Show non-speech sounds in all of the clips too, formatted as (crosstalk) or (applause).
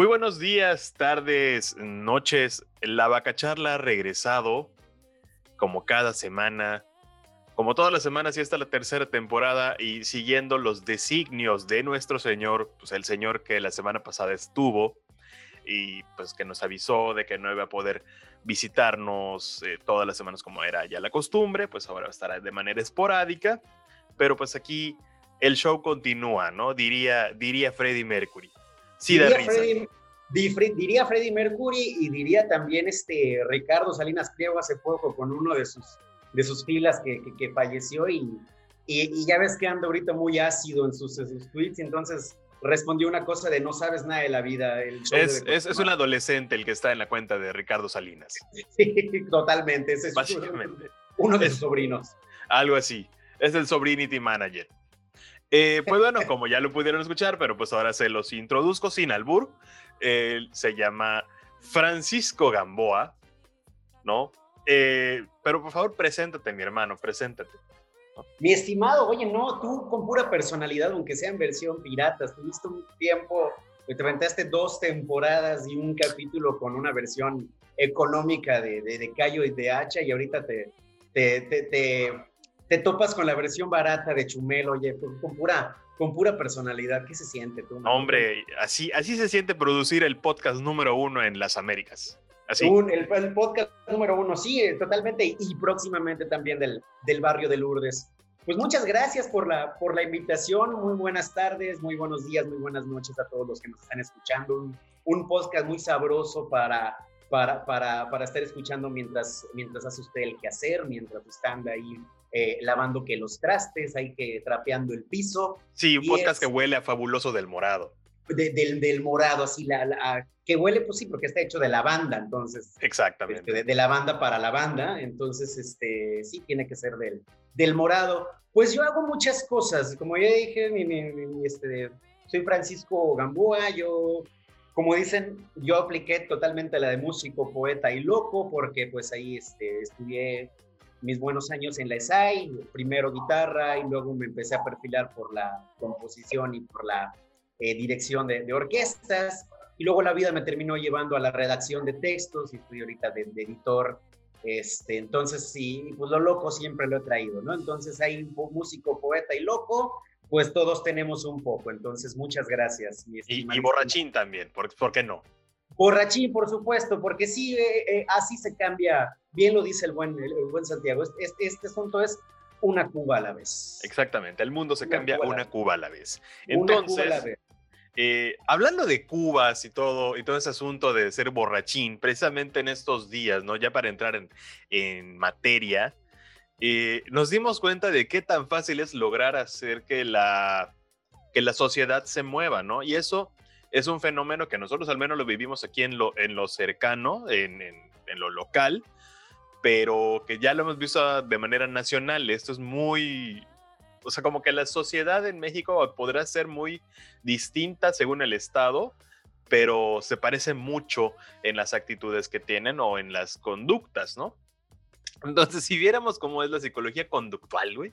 Muy buenos días, tardes, noches. La Vaca Charla ha regresado como cada semana, como todas las semanas y esta la tercera temporada y siguiendo los designios de nuestro Señor, pues el Señor que la semana pasada estuvo y pues que nos avisó de que no iba a poder visitarnos eh, todas las semanas como era ya la costumbre, pues ahora va a estar de manera esporádica, pero pues aquí el show continúa, ¿no? Diría, diría Freddie Mercury. Sí, diría, da risa. Diría Freddie Mercury y diría también este Ricardo Salinas Pliego hace poco con uno de sus, de sus filas que, que, falleció y, y, ya ves que anda ahorita muy ácido en sus, sus tweets, entonces respondió una cosa de no sabes nada de la vida. es, es, es, un adolescente el que está en la cuenta de Ricardo Salinas. (laughs) Sí, totalmente. es Básicamente. Uno de sus sobrinos. Algo así. Es el Sobrinity Manager. Eh, pues bueno, como ya lo pudieron escuchar, pero pues ahora se los introduzco sin albur. Él se llama Francisco Gamboa, ¿no? Eh, pero por favor, preséntate, mi hermano, preséntate. Mi estimado, oye, no, tú con pura personalidad, aunque sea en versión pirata, tuviste un tiempo, te aventaste dos temporadas y un capítulo con una versión económica de, de, de Cayo y de Hacha, y ahorita te, te, te te topas con la versión barata de Chumel, oye, con, pura, con pura personalidad. ¿Qué se siente tú? Hombre, así, así se siente producir el podcast número uno en las Américas. Así. el, podcast número uno, sí, eh, totalmente. Y próximamente también del, del barrio de Lourdes. Pues muchas gracias por la, por la invitación. Muy buenas tardes, muy buenos días, muy buenas noches a todos los que nos están escuchando. Un, un podcast muy sabroso para, para, para, para, estar escuchando mientras, mientras hace usted el quehacer, mientras está ahí eh, lavando que los trastes, hay que trapeando el piso. Sí, un podcast que huele a fabuloso del morado. del, del, morado, así, la, que huele, pues sí, porque está hecho de lavanda, entonces. Exactamente. Este, de, la banda para la banda, entonces, este, sí, tiene que ser del, del morado. Pues yo hago muchas cosas, como ya dije, este, soy Francisco Gamboa, yo, como dicen, yo apliqué totalmente la de músico, poeta y loco, porque pues ahí este, estudié mis buenos años en la ESAI, primero guitarra y luego me empecé a perfilar por la composición y por la eh, dirección de, orquestas. Y luego la vida me terminó llevando a la redacción de textos y estoy ahorita de, editor. Este, entonces, sí, pues lo loco siempre lo he traído, ¿no? Entonces hay músico, poeta y loco, pues todos tenemos un poco. Entonces, muchas gracias. y, y, borrachín también, ¿por, ¿por qué no? Borrachín, por supuesto, porque sí, eh, eh, así se cambia, bien lo dice el buen, el, buen Santiago, este, este, asunto es una Cuba a la vez. Exactamente, el mundo se cambia una Cuba a la vez. Entonces, eh, hablando de Cubas y todo, y todo ese asunto de ser borrachín, precisamente en estos días, ¿no? Ya para entrar en, en materia, nos dimos cuenta de qué tan fácil es lograr hacer que la, que la sociedad se mueva, ¿no? Y eso es un fenómeno que nosotros al menos lo vivimos aquí en lo, en lo cercano, en, en, lo local, pero que ya lo hemos visto de manera nacional. Esto es muy, o sea, como que la sociedad en México podrá ser muy distinta según el estado, pero se parece mucho en las actitudes que tienen o en las conductas, ¿no? Entonces, si viéramos cómo es la psicología conductual, güey,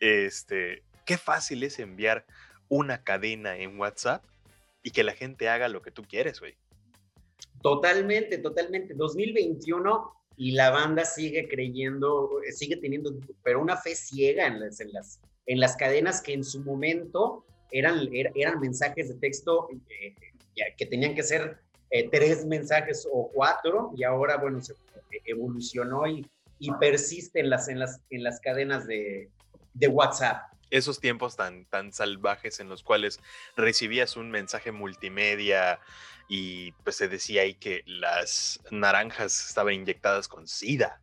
este, qué fácil es enviar una cadena en WhatsApp y que la gente haga lo que tú quieres, güey. Totalmente, totalmente. 2021 y la banda sigue creyendo, sigue teniendo, pero una fe ciega en las, en las, en las cadenas que en su momento eran, er, eran mensajes de texto eh, que tenían que ser eh, tres mensajes o cuatro y ahora, bueno, se evolucionó y, y persiste en las, en las, en las cadenas de, de WhatsApp esos tiempos tan, tan salvajes en los cuales recibías un mensaje multimedia y pues se decía ahí que las naranjas estaban inyectadas con sida.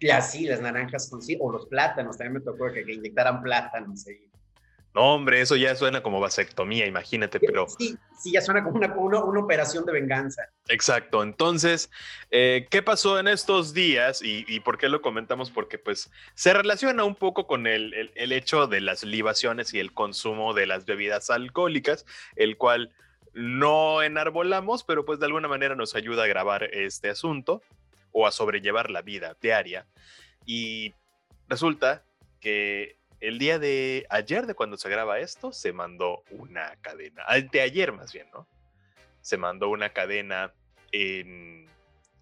Ya, sí, las naranjas con sida, o los plátanos, también me tocó que, que inyectaran plátanos ahí. No, hombre, eso ya suena como vasectomía, imagínate, pero... Sí, sí, ya suena como una, una, operación de venganza. Exacto, entonces, eh, ¿qué pasó en estos días y, por qué lo comentamos? Porque pues se relaciona un poco con el, el, hecho de las libaciones y el consumo de las bebidas alcohólicas, el cual no enarbolamos, pero pues de alguna manera nos ayuda a grabar este asunto o a sobrellevar la vida diaria. Y resulta que el día de ayer, de cuando se graba esto, se mandó una cadena. Anteayer más bien, ¿no? se mandó una cadena en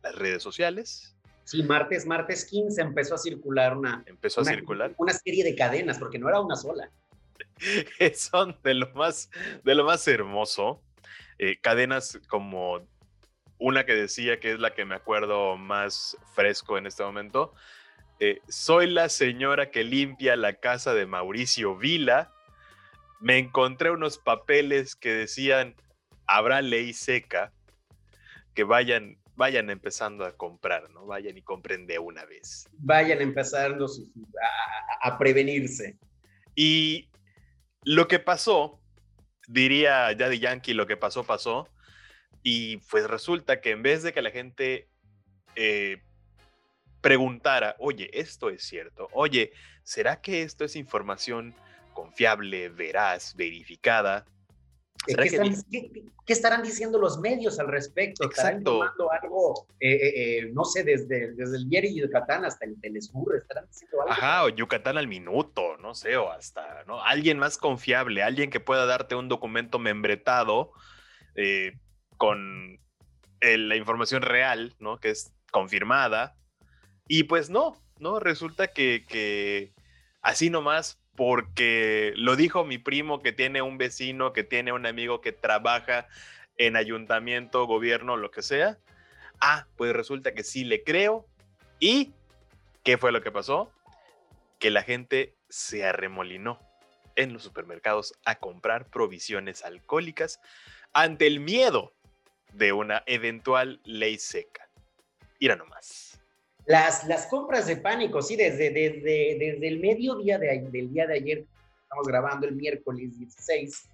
las redes sociales. Sí, martes, martes 15 empezó a circular una... Empezó a circular. Una serie de cadenas, porque no era una sola. (laughs) Son de lo más, de lo más hermoso. Eh, cadenas como una que decía que es la que me acuerdo más fresco en este momento. Eh, soy la señora que limpia la casa de Mauricio Vila. Me encontré unos papeles que decían, habrá ley seca, que vayan, vayan empezando a comprar, ¿no? Vayan y compren de una vez. Vayan empezando a, a prevenirse. Y lo que pasó, diría Daddy Yankee, lo que pasó, pasó. Y pues resulta que en vez de que la gente eh, preguntara, oye, esto es cierto, oye, ¿será que esto es información confiable, veraz, verificada? ¿Qué, estarán diciendo los medios al respecto? Exacto. ¿Estarán algo, eh, eh, no sé, desde, desde el Vieri y Yucatán hasta el Telesur? ¿Estarán diciendo algo? Ajá, o Yucatán al minuto, no sé, o hasta, ¿no? Alguien más confiable, alguien que pueda darte un documento membretado eh, con la información real, ¿no? Que es confirmada. Y pues no, ¿no? Resulta que, que así nomás porque lo dijo mi primo que tiene un vecino, que tiene un amigo que trabaja en ayuntamiento, gobierno, lo que sea. Ah, pues resulta que sí le creo. ¿Y qué fue lo que pasó? Que la gente se arremolinó en los supermercados a comprar provisiones alcohólicas ante el miedo de una eventual ley seca. Ira nomás. Las, las compras de pánico, sí, desde, desde, desde el mediodía de, del día de ayer, estamos grabando el miércoles 16,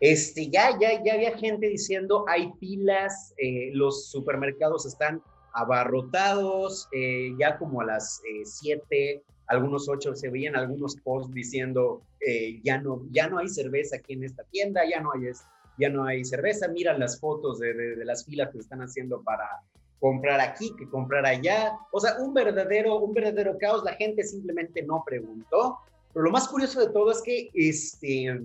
este, ya, ya, ya había gente diciendo, hay pilas, eh, los supermercados están abarrotados, eh, ya como a las 7, eh, algunos 8 se veían algunos posts diciendo, ya, no, ya no hay cerveza aquí en esta tienda, ya no hay, ya no hay cerveza, miran las fotos de, de las filas que están haciendo para, comprar aquí, que comprar allá. O sea, un verdadero, un verdadero caos. La gente simplemente no preguntó. Pero lo más curioso de todo es que este,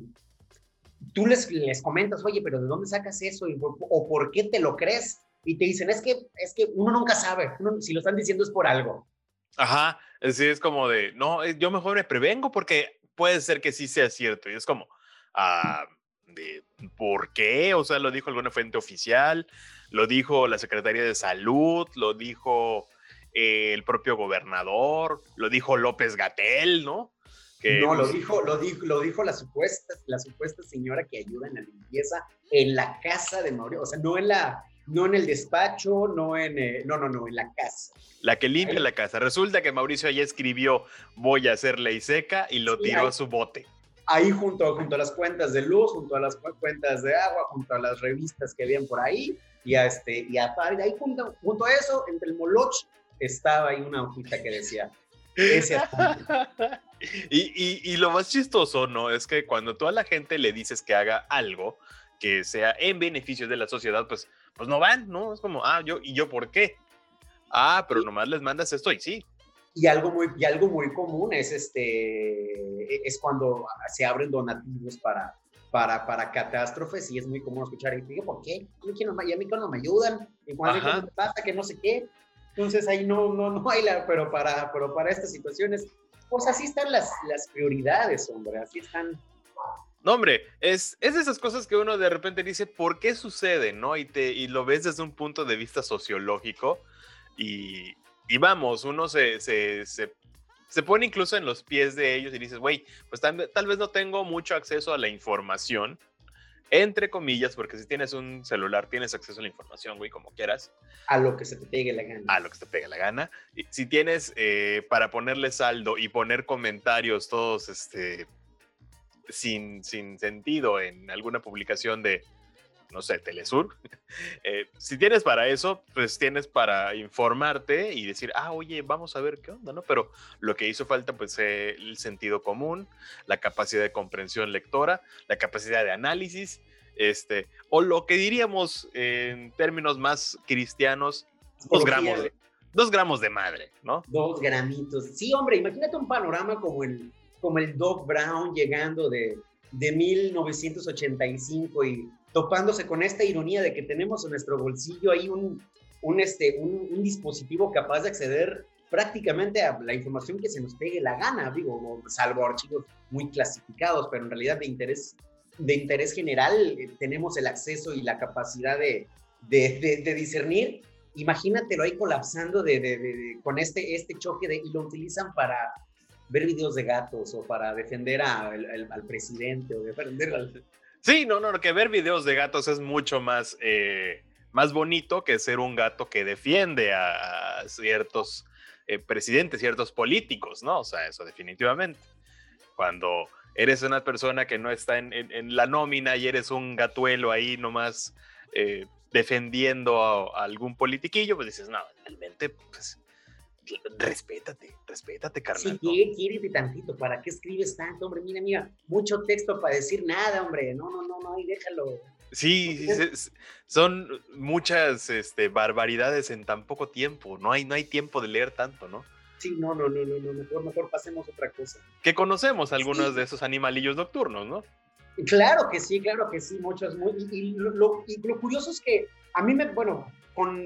tú les, les comentas, oye, pero ¿de dónde sacas eso? ¿O por qué te lo crees? Y te dicen, es que, es que uno nunca sabe. si lo están diciendo es por algo. Ajá, es, es como de, no, eh, yo mejor me prevengo porque puede ser que sí sea cierto. Y es como, ah, de, ¿por qué? O sea, lo dijo alguna fuente oficial lo dijo la Secretaría de Salud, lo dijo eh, el propio gobernador, lo dijo López Gatel, ¿no? no, lo dijo, lo dijo, lo dijo la supuesta, la supuesta señora que ayuda en la limpieza en la casa de Mauricio, o sea, no en la, no en el despacho, no en, eh, no, no, no, en la casa. La que limpia la casa. Resulta que Mauricio ya escribió voy a hacer ley seca y lo tiró a su bote. Ahí junto, junto a las cuentas de luz, junto a las cuentas de agua, junto a las revistas que habían por ahí, y, a este, y ahí junto, junto, a eso, entre el moloch, estaba ahí una hojita que decía, ese (laughs) y, y, y, lo más chistoso, ¿no? Es que cuando tú a la gente le dices que haga algo que sea en beneficio de la sociedad, pues, pues no van, ¿no? Es como, ah, yo, ¿y yo por qué? Ah, pero nomás les mandas esto y sí. Y algo muy, y algo muy común es, este, es cuando se abren donativos para, para, para catástrofes y es muy común escuchar y digo, ¿por qué? Y a mí no me ayudan, y cuando me pasa que no sé qué. Entonces ahí no, no, no hay la, pero para, pero para estas situaciones, pues así están las, las prioridades, hombre, así están. No, hombre, es, es de esas cosas que uno de repente dice, ¿por qué sucede? ¿no? Y, te, y lo ves desde un punto de vista sociológico y, y vamos, uno se, se, se se pone incluso en los pies de ellos y dices, güey, pues tal, vez no tengo mucho acceso a la información, entre comillas, porque si tienes un celular tienes acceso a la información, güey, como quieras. A lo que se te pegue la gana. A lo que se te pegue la gana. Y si tienes eh, para ponerle saldo y poner comentarios todos, este, sin, sin sentido en alguna publicación de, no sé, Telesur. (laughs) Eh, si tienes para eso, pues tienes para informarte y decir, ah, oye, vamos a ver qué onda, ¿no? Pero lo que hizo falta, pues, eh, el sentido común, la capacidad de comprensión lectora, la capacidad de análisis, este, o lo que diríamos en términos más cristianos, dos gramos, de, dos gramos de madre, ¿no? Dos gramitos. Sí, hombre, imagínate un panorama como el, como el Doc Brown llegando de, de 1985 y topándose con esta ironía de que tenemos en nuestro bolsillo ahí un, un, este, un, dispositivo capaz de acceder prácticamente a la información que se nos pegue la gana, digo, salvo archivos muy clasificados, pero en realidad de interés, de interés general eh, tenemos el acceso y la capacidad de, de, de, discernir. Imagínatelo ahí colapsando de, con este, este choque de, y lo utilizan para ver videos de gatos o para defender a, al presidente o defender al... Sí, no, no, que ver videos de gatos es mucho más, eh, más bonito que ser un gato que defiende a ciertos eh, presidentes, ciertos políticos, ¿no? O sea, eso definitivamente. Cuando eres una persona que no está en, la nómina y eres un gatuelo ahí nomás eh, defendiendo a, algún politiquillo, pues dices, no, realmente, pues, respétate, respétate, carnal. Sí, quiere tantito, ¿para qué escribes tanto, hombre? Mira, mira, mucho texto para decir nada, hombre, no, no, no, no, y déjalo. Sí, son muchas este, barbaridades en tan poco tiempo. No hay, no hay tiempo de leer tanto, ¿no? Sí, no, no, no, no, mejor, mejor pasemos otra cosa. Que conocemos algunos de esos animalillos nocturnos, ¿no? Claro que sí, claro que sí, muchos. Muy, y, lo, curioso es que a mí me, bueno, con,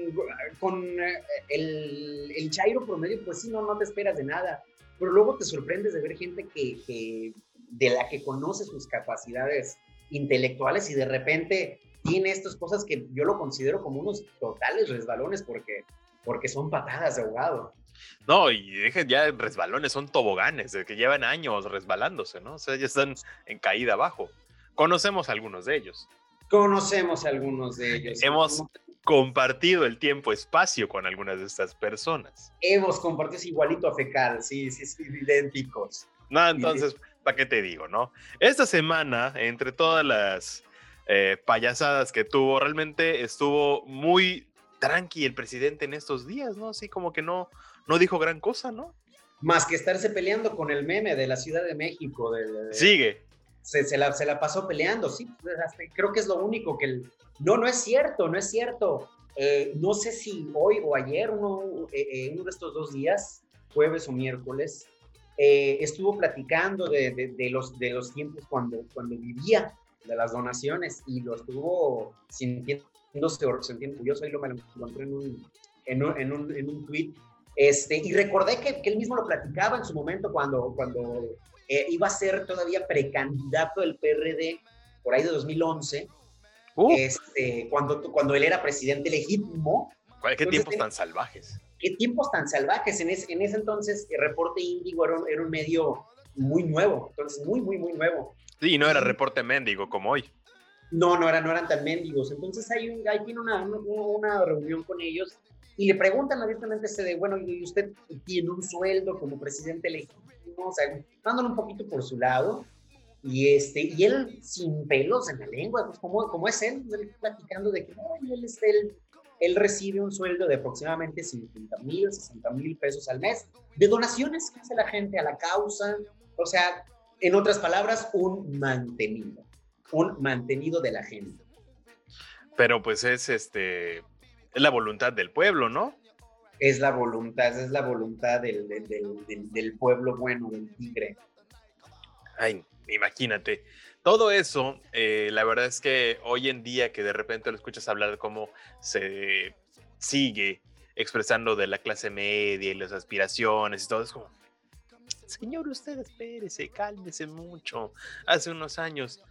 con eh, el, el Chairo promedio, pues sí, no, no te esperas de nada. Pero luego te sorprendes de ver gente que, que de la que conoce sus capacidades intelectuales y de repente tiene estas cosas que yo lo considero como unos totales resbalones porque, porque son patadas de ahogado. No, y dejen ya resbalones, son toboganes, que llevan años resbalándose, ¿no? O sea, ya están en caída abajo. Conocemos algunos de ellos. Conocemos algunos de ellos. Hemos compartido el tiempo-espacio con algunas de estas personas. Hemos compartido igualito a fecal, sí, sí, sí, idénticos. No, entonces, ¿para qué te digo, no? Esta semana, entre todas las eh, payasadas que tuvo, realmente estuvo muy tranqui el presidente en estos días, ¿no? Así como que no, no dijo gran cosa, ¿no? Más que estarse peleando con el meme de la Ciudad de México. Sigue. Se, la, se, la, pasó peleando, sí. Pues, creo que es lo único que... El, no, no es cierto, no es cierto. Eh, no sé si hoy o ayer, uno, eh, uno de estos dos días, jueves o miércoles, eh, estuvo platicando de, los, de los tiempos cuando, vivía, de las donaciones, y lo estuvo sintiéndose, curioso, ahí lo lo encontré en un, en tweet, este, y recordé que, que, él mismo lo platicaba en su momento cuando, cuando eh, iba a ser todavía precandidato del PRD, por ahí de 2011, uh. este, cuando, cuando él era presidente legítimo. ¿Qué tiempos tan salvajes? qué tiempos tan salvajes. En ese, en ese entonces, el reporte Índigo era, era, un medio muy nuevo, entonces muy, muy, muy nuevo. Sí, no era reporte mendigo como hoy. No, no, era, no eran tan mendigos. Entonces hay, un, hay tiene una, una, reunión con ellos y le preguntan abiertamente este de, bueno, ¿y usted tiene un sueldo como presidente legítimo? O sea, dándole un poquito por su lado. Y, este, y él sin pelos en la lengua, pues como, como es él, platicando de que no, él es el él recibe un sueldo de aproximadamente 50 mil, 60 mil pesos al mes de donaciones que hace la gente a la causa. O sea, en otras palabras, un mantenido, un mantenido de la gente. Pero pues es este, es la voluntad del pueblo, ¿no? Es la voluntad, es la voluntad del, del pueblo bueno, del tigre. Ay, imagínate. Todo eso, eh, la verdad es que hoy en día que de repente lo escuchas hablar de cómo se sigue expresando de la clase media y las aspiraciones y todo, es como, señor, usted espérese, cálmese mucho. Hace unos años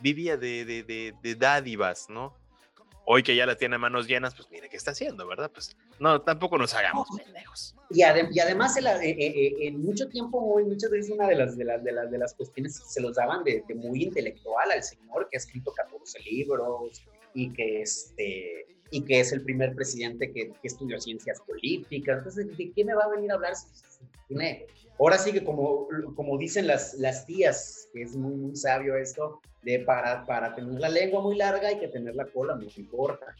vivía de, de, de dádivas, ¿no? Hoy que ya la tiene manos llenas, pues mire qué está haciendo, ¿verdad? Pues no, tampoco nos hagamos pendejos. Y, y además, en, eh, eh, eh, en, mucho tiempo, muchas veces una de las, de las, de las, de las cuestiones se los daban de, muy intelectual al señor, que ha escrito 14 libros y que, este, y que es el primer presidente que, que estudió ciencias políticas. Entonces, ¿de qué me va a venir a hablar si, tiene ahora sí que como, como dicen las, las tías, que es muy, muy sabio esto, de para, para tener la lengua muy larga hay que tener la cola muy corta.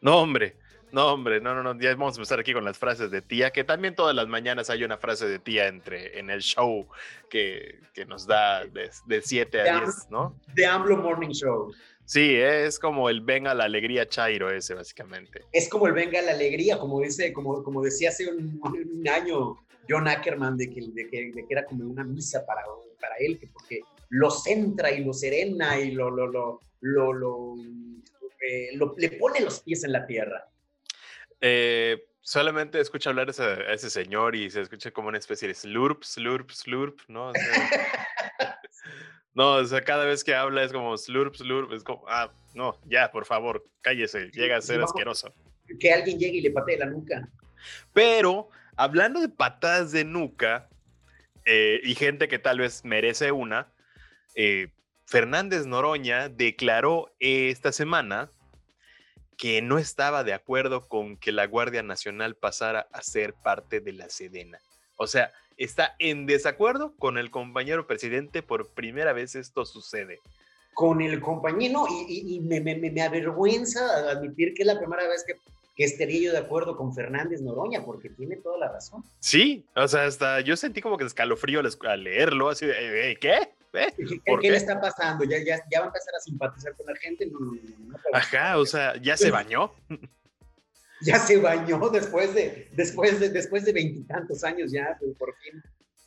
No, hombre, no, hombre, no, no, no, ya vamos a empezar aquí con las frases de tía, que también todas las mañanas hay una frase de tía entre, en el show que, que nos da de 7 a 10, ¿no? The AMLO Morning Show. Sí, es como el venga la alegría Chairo ese, básicamente. Es como el venga la alegría, como dice, como, como decía hace un, un año John Ackerman, de que, de que, de que, era como una misa para, para él, que porque lo centra y lo serena y lo, lo, lo, lo, eh, le pone los pies en la tierra. Eh, solamente escucha hablar a ese, señor y se escucha como una especie de slurp, slurp, slurp, ¿no? (laughs) no, o sea, cada vez que habla es como slurp, slurp, es como, ah, no, ya, por favor, cállese, llega a ser asqueroso. Que alguien llegue y le patee la nuca. Pero, hablando de patadas de nuca eh, y gente que tal vez merece una, eh, Fernández Noroña declaró esta semana que no estaba de acuerdo con que la Guardia Nacional pasara a ser parte de la Sedena. O sea, está en desacuerdo con el compañero presidente. Por primera vez esto sucede. Con el compañero, y, me, me, avergüenza admitir que es la primera vez que, que, estaría yo de acuerdo con Fernández Noroña, porque tiene toda la razón. Sí, o sea, hasta yo sentí como que escalofrío al leerlo, así de, ¿qué? ¿Eh? ¿Qué, le está pasando? ¿Ya, ya, ¿Ya, va a empezar a simpatizar con la gente? Ajá, o sea, ¿ya se (laughs) bañó? ya se bañó después de después de después de veintitantos años ya, por fin.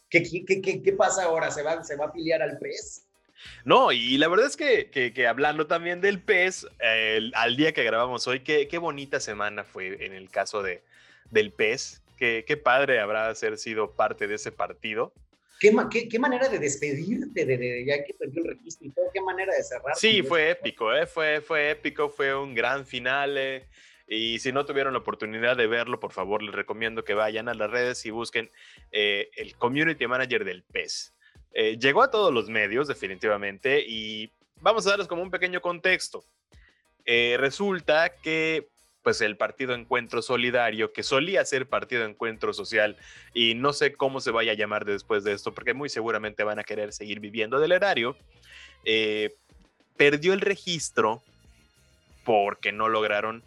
¿Qué, qué, qué, qué pasa ahora? ¿Se va, ¿Se va a afiliar al PES? No, y la verdad es que, que, hablando también del PES, al día que grabamos hoy, qué, qué bonita semana fue en el caso de, del PES. Qué, qué padre habrá ser sido parte de ese partido. ¿Qué, manera de despedirte de, ya que perdió el registro y todo? ¿Qué manera de cerrar? Sí, fue épico, ¿eh? fue, fue épico, fue un gran final. Eh, y si no tuvieron la oportunidad de verlo, por favor, les recomiendo que vayan a las redes y busquen eh, el Community Manager del PES. Eh, llegó a todos los medios, definitivamente, y vamos a darles como un pequeño contexto. resulta que pues el Partido Encuentro Solidario, que solía ser Partido Encuentro Social, y no sé cómo se vaya a llamar después de esto, porque muy seguramente van a querer seguir viviendo del erario, eh, perdió el registro porque no lograron,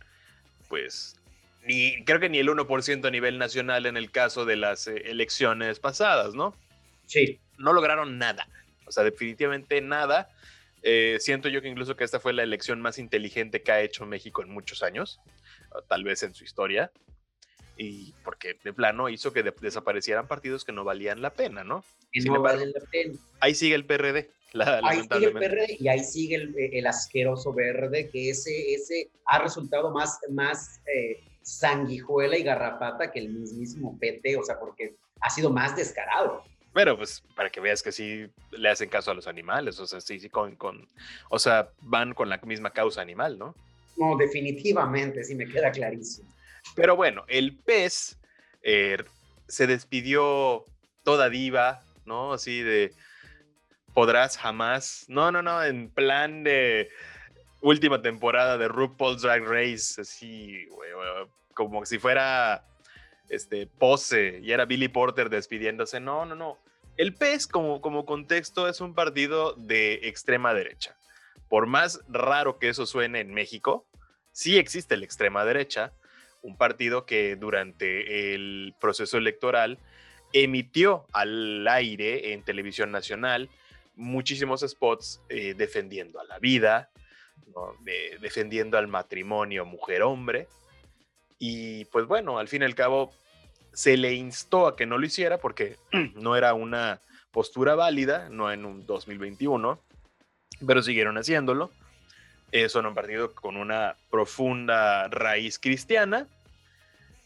pues, ni, creo que ni el 1% a nivel nacional en el caso de las eh, elecciones pasadas, ¿no? Sí. No lograron nada, o sea, definitivamente nada. Eh, siento yo que incluso que esta fue la elección más inteligente que ha hecho México en muchos años tal vez en su historia, y porque de plano hizo que desaparecieran partidos que no valían la pena, ¿no? no valen la pena. Ahí sigue el PRD. ahí sigue el PRD y ahí sigue el, asqueroso verde, que ese, ese ha resultado más, más eh, sanguijuela y garrapata que el mismísimo PT, o sea, porque ha sido más descarado. Pero pues para que veas que sí le hacen caso a los animales, o sea, sí, sí, con, con, o sea, van con la misma causa animal, ¿no? No, definitivamente, sí me queda clarísimo. Pero bueno, el pez eh, se despidió toda diva, ¿no? Así de, podrás jamás. No, no, no, en plan de última temporada de RuPaul's Drag Race, así, como si fuera este, pose y era Billy Porter despidiéndose. No, no, no. El PES, como, como contexto, es un partido de extrema derecha por más raro que eso suene en México, sí existe la extrema derecha, un partido que durante el proceso electoral emitió al aire en televisión nacional muchísimos spots eh, defendiendo a la vida, defendiendo al matrimonio mujer-hombre. Y pues bueno, al fin y al cabo se le instó a que no lo hiciera porque (clears throat) no era una postura válida, no en un 2021 pero siguieron haciéndolo. Eh, son un partido con una profunda raíz cristiana.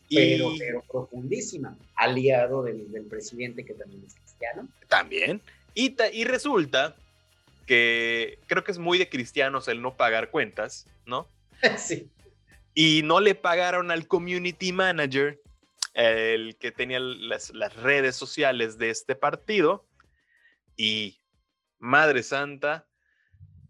Pero, pero profundísima, aliado del, del, presidente que también es cristiano. También. Y, y resulta que creo que es muy de cristianos el no pagar cuentas, ¿no? (laughs) sí. Y no le pagaron al community manager, el que tenía las, las redes sociales de este partido. Y, Madre Santa,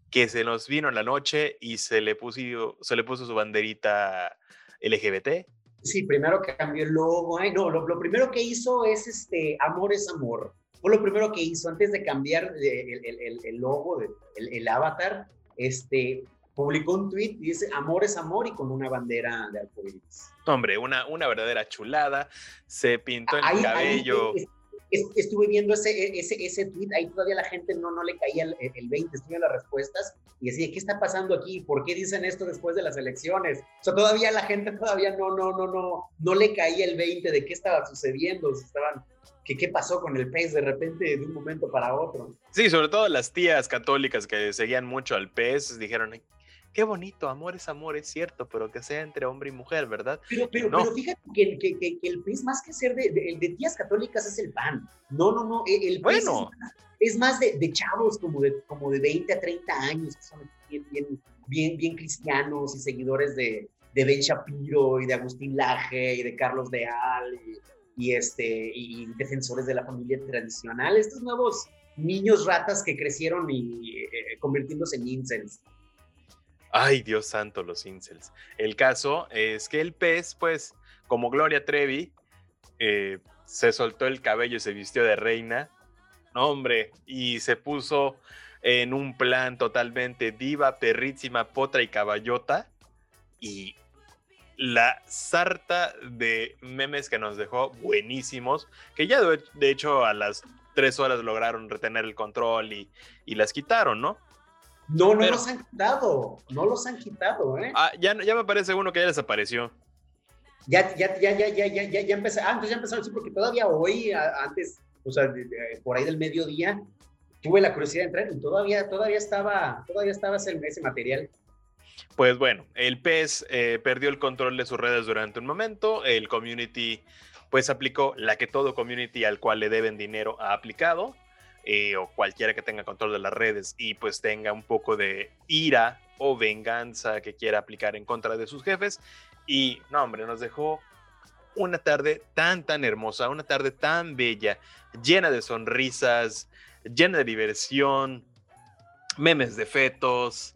que se nos vino en la noche y se le puso, se le puso su banderita LGBT. Sí, primero cambió el logo. Ay, no, lo, primero que hizo es este, amor es amor. Fue lo primero que hizo antes de cambiar el, el, el logo, el, el, avatar. Este, publicó un tweet y dice amor es amor y con una bandera de arcoíris. Hombre, una, una verdadera chulada. Se pintó el cabello. Estuve viendo ese, e, ese, ese tweet, ahí todavía la gente no, no le caía el, el 20, estuve en las respuestas y decía, ¿qué está pasando aquí? ¿Por qué dicen esto después de las elecciones? O sea, todavía la gente todavía no, no, no, no, no le caía el 20 de qué estaba sucediendo, estaban que qué pasó con el pez de repente de un momento para otro. Sí, sobre todo las tías católicas que seguían mucho al pez dijeron, qué bonito, amor es amor, es cierto, pero que sea entre hombre y mujer, ¿verdad? Pero, pero, pero fíjate que, que, que, el pez más que ser de, de, de, tías católicas es el pan. No, no, no, el, pez bueno. es, es, más de, chavos como de, como de 20 a 30 años que son bien, bien, bien, bien cristianos y seguidores de, de Ben Shapiro y de Agustín Laje y de Carlos Deal y y, este, y defensores de la familia tradicional, estos nuevos niños ratas que crecieron y eh, convirtiéndose en incels. Ay, Dios santo, los incels. El caso es que el pez, pues, como Gloria Trevi, eh, se soltó el cabello y se vistió de reina. hombre, y se puso en un plan totalmente diva, perrísima, potra y caballota. Y la sarta de memes que nos dejó buenísimos, que ya de, hecho a las tres horas lograron retener el control y, y las quitaron, ¿no? No, no los han quitado, no los han quitado, ¿eh? Ah, ya, ya me parece uno que ya desapareció. Ya, ya, ya, ya, ya, ya, ya, ya empecé, ah, entonces ya empezaron, sí, porque todavía hoy, antes, o sea, por ahí del mediodía, tuve la curiosidad de entrar y todavía, todavía estaba, todavía estaba ese, ese material. Pues bueno, el PES eh, perdió el control de sus redes durante un momento, el community pues aplicó la que todo community al cual le deben dinero ha aplicado, eh, o cualquiera que tenga control de las redes y pues tenga un poco de ira o venganza que quiera aplicar en contra de sus jefes. Y no, hombre, nos dejó una tarde tan, tan hermosa, una tarde tan bella, llena de sonrisas, llena de diversión, memes de fetos.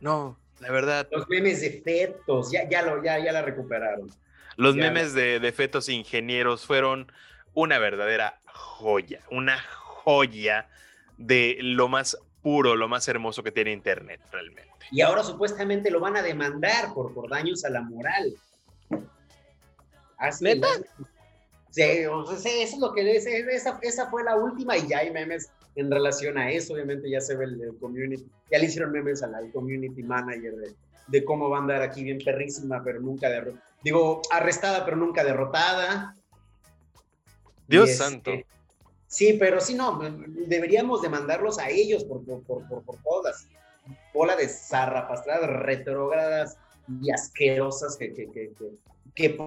No, la verdad. Los memes de fetos, ya, ya, lo, ya, ya la recuperaron. Los memes de, de fetos ingenieros fueron una verdadera joya, una joya de lo más puro, lo más hermoso que tiene Internet realmente. Y ahora supuestamente lo van a demandar por, por daños a la moral. ¿Neta? Sí, eso es lo que esa, esa fue la última y ya hay memes en relación a eso, obviamente ya se ve el, community, ya le hicieron memes al, community manager de, cómo va a andar aquí bien perrísima, pero nunca derrotada. Digo, arrestada, pero nunca derrotada. Dios este, santo. Sí, pero sí, no, deberíamos demandarlos a ellos por, por, por, por, todas las bola de zarrapastradas retrógradas y asquerosas que, que, que, que,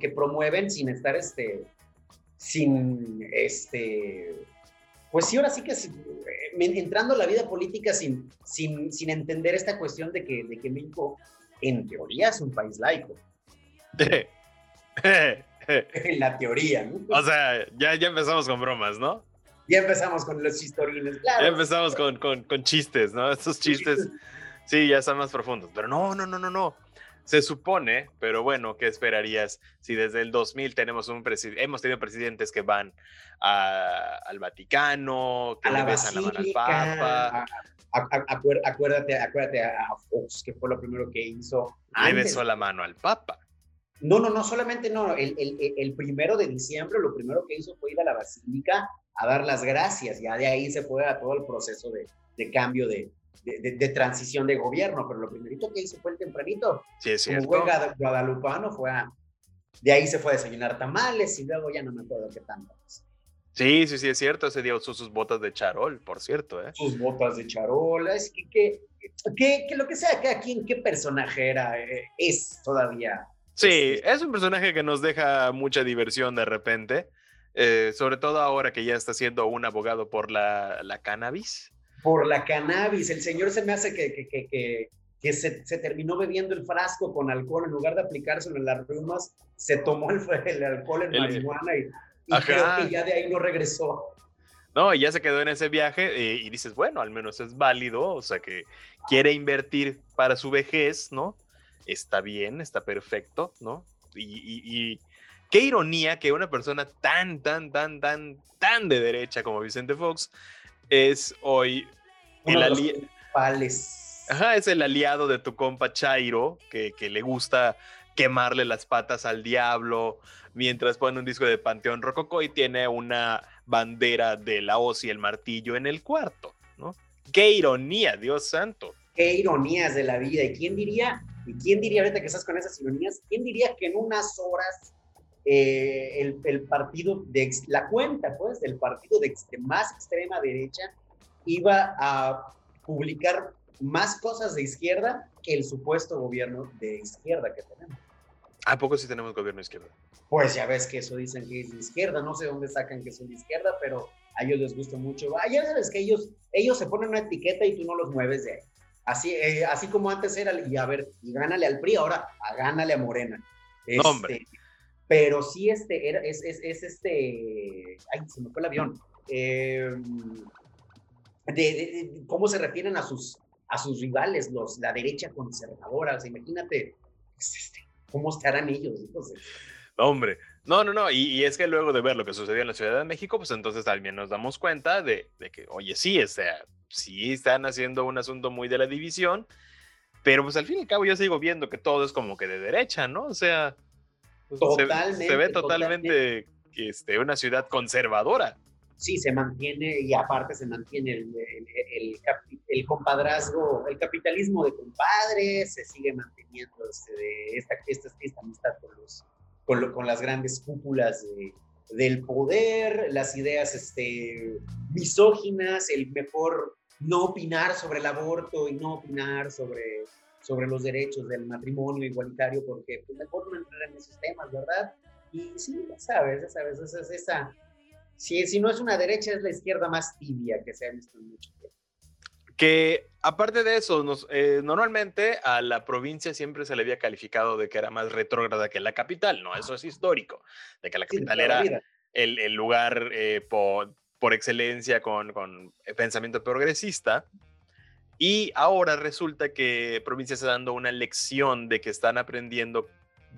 que promueven sin estar, este, sin, este, pues sí, ahora sí que eh, entrando a la vida política sin, sin, sin entender esta cuestión de que, de que México, en teoría, es un país laico. (laughs) (laughs) en la teoría, ¿no? O sea, ya, ya empezamos con bromas, ¿no? Ya empezamos con los chistorines, claro. Ya empezamos con, con, con chistes, ¿no? Estos chistes, sí, ya están más profundos. Pero no, no, no, no, no. Se supone, pero bueno, ¿qué esperarías si desde el 2000 tenemos un hemos tenido presidentes que van al Vaticano, que le besan la mano al Papa? acuérdate, acuérdate a Fox, que fue lo primero que hizo. Le besó la mano al Papa. No, no, no, solamente no. El, el, el, primero de diciembre lo primero que hizo fue ir a la basílica a dar las gracias. Ya de ahí se fue a todo el proceso de, de cambio de, de, transición de gobierno, pero lo primerito que hizo fue el tempranito. Sí, es Como buen guadalupano fue a, de ahí se fue a desayunar tamales y luego ya no me acuerdo qué tanto. Sí, sí, sí, es cierto. Ese día usó sus botas de charol, por cierto. ¿eh? Sus botas de charol. Es que, que, que, lo que sea, cada quien, qué personaje era, eh, es todavía. Sí, es, un personaje que nos deja mucha diversión de repente. Eh, sobre todo ahora que ya está siendo un abogado por la, la cannabis por la cannabis. El señor se me hace que, que, que, que se, se, terminó bebiendo el frasco con alcohol en lugar de aplicárselo en las rumas, se tomó el, (laughs) el alcohol en marihuana y, creo que ya de ahí no regresó. No, ya se quedó en ese viaje eh, y dices, bueno, al menos es válido, o sea que quiere invertir para su vejez, ¿no? Está bien, está perfecto, ¿no? Y, y, y, qué ironía que una persona tan, tan, tan, tan, tan de derecha como Vicente Fox es hoy el aliado. Ajá, es el aliado de tu compa Chairo, que, que, le gusta quemarle las patas al diablo mientras pone un disco de Panteón Rococó y tiene una bandera de la hoz y el martillo en el cuarto, ¿no? Qué ironía, Dios santo. Qué ironías de la vida. ¿Y quién diría, y quién diría ahorita que estás con esas ironías, quién diría que en unas horas eh, el, el, partido de la cuenta, pues, del partido de más extrema derecha iba a publicar más cosas de izquierda que el supuesto gobierno de izquierda que tenemos. ¿A poco sí tenemos gobierno de izquierda? Pues ya ves que eso dicen que es de izquierda, no sé dónde sacan que son de izquierda, pero a ellos les gusta mucho. Ah, ya sabes que ellos, ellos se ponen una etiqueta y tú no los mueves de ahí. Así, eh, así como antes era, y a ver, y gánale al PRI, ahora a gánale a Morena. Este, hombre. Pero sí, este, era, es, es, es, este, ay, se me fue el avión. Eh, de, cómo se refieren a sus, a sus rivales, los, la derecha conservadora. imagínate pues, este, cómo estarán ellos. Entonces. Hombre, no, no, no. Y, es que luego de ver lo que sucedió en la Ciudad de México, pues entonces también nos damos cuenta de, de que, oye, sí, o sea, sí están haciendo un asunto muy de la división, pero pues al fin y al cabo yo sigo viendo que todo es como que de derecha, ¿no? O sea, pues, totalmente, se, ve totalmente, Este, una ciudad conservadora sí se mantiene y aparte se mantiene el, el, el, compadrazgo, el capitalismo de compadres, se sigue manteniendo este, de esta, esta, esta, amistad con, los, con, las grandes cúpulas del poder, las ideas este, misóginas, el mejor no opinar sobre el aborto y no opinar sobre, sobre los derechos del matrimonio igualitario, porque pues, mejor no entrar en esos temas, ¿verdad? Y sí, ya sabes, ya sabes, esa, esa, si, si no es una derecha, es la izquierda más tibia que se ha visto en mucho tiempo. Que aparte de eso, nos, eh, normalmente a la provincia siempre se le había calificado de que era más retrógrada que la capital, ¿no? Eso es histórico, de que la capital era el, el, lugar eh, por, por, excelencia con, con pensamiento progresista. Y ahora resulta que provincia está dando una lección de que están aprendiendo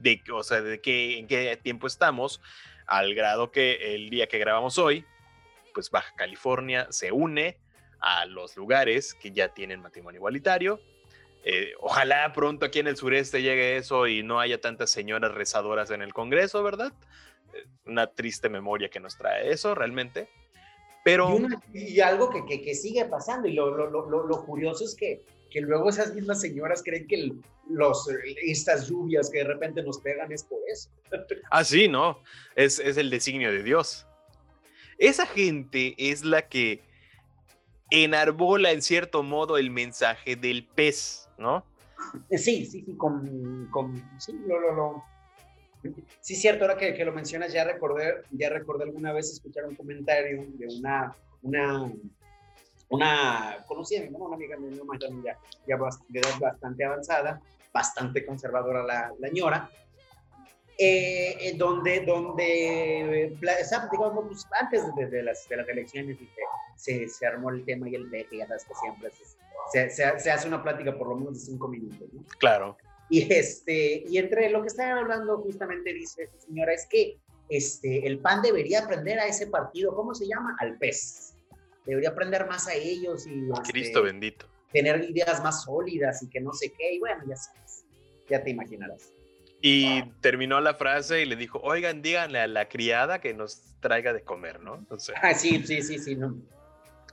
de, o sea, de qué, en qué tiempo estamos, al grado que el día que grabamos hoy, pues Baja California se une a los lugares que ya tienen matrimonio igualitario. Eh, ojalá pronto aquí en el sureste llegue eso y no haya tantas señoras rezadoras en el Congreso, ¿verdad? Eh, una triste memoria que nos trae eso realmente. Pero... Y, algo que, que, que, sigue pasando, y lo, lo, lo, lo curioso es que que luego esas mismas señoras creen que los, estas lluvias que de repente nos pegan es por eso. (laughs) Ah, sí, no, es, es el designio de Dios. Esa gente es la que enarbola en cierto modo el mensaje del pez, ¿no? Sí, sí, sí, con, con sí, lo, lo, lo. Sí, cierto, ahora que, lo mencionas, ya recordé, ya recordé alguna vez escuchar un comentario de una, una una conocida, una amiga mía, ya, ya de edad bastante avanzada, bastante conservadora la, la ñora, eh, donde, donde digamos, pues, antes de, las, de las elecciones y se, se, armó el tema y el deje, ya sabes que siempre se, se, se, hace una plática por lo menos de cinco minutos. ¿no? Claro. Y, este, y entre lo que están hablando justamente dice esta señora es que este, el PAN debería aprender a ese partido, ¿cómo se llama? Al PES debería aprender más a ellos y este, Cristo bendito. tener ideas más sólidas y que no sé qué, y bueno, ya sabes, ya te imaginarás. Y terminó la frase y le dijo, oigan, díganle a la criada que nos traiga de comer, ¿no? Entonces, ah, sí, sí, sí, sí, no.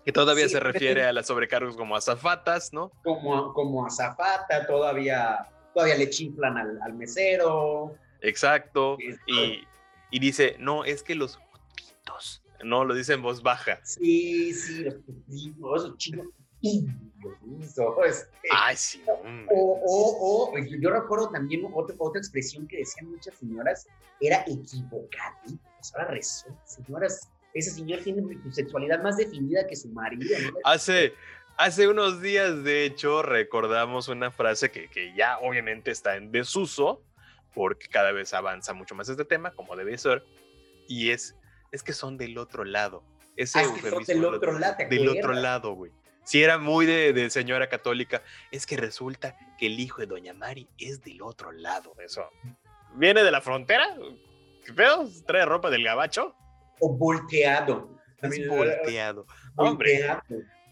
Que todavía se refiere a las sobrecargos como azafatas, ¿no? Como, como azafata, todavía, todavía le chiflan al, al mesero. Exacto. Y, y, dice, no, es que los no, lo dice en voz baja. Sí, sí, los chinos. (laughs) Este, Ay, sí. O, o, yo recuerdo también otra, otra expresión que decían muchas señoras, era equivocadito. Ahora resulta, señoras, ese señor tiene su sexualidad más definida que su marido. Hace, hace unos días, de hecho, recordamos una frase que, que ya obviamente está en desuso, porque cada vez avanza mucho más este tema, como debe ser, y es es que son del otro lado. Ese ah, es que son del otro lado. Del otro lado, güey. Si era muy de, señora católica, es que resulta que el hijo de Doña Mari es del otro lado. Eso. ¿Viene de la frontera? ¿Qué pedo? ¿Trae ropa del gabacho? O volteado. Es volteado. Hombre.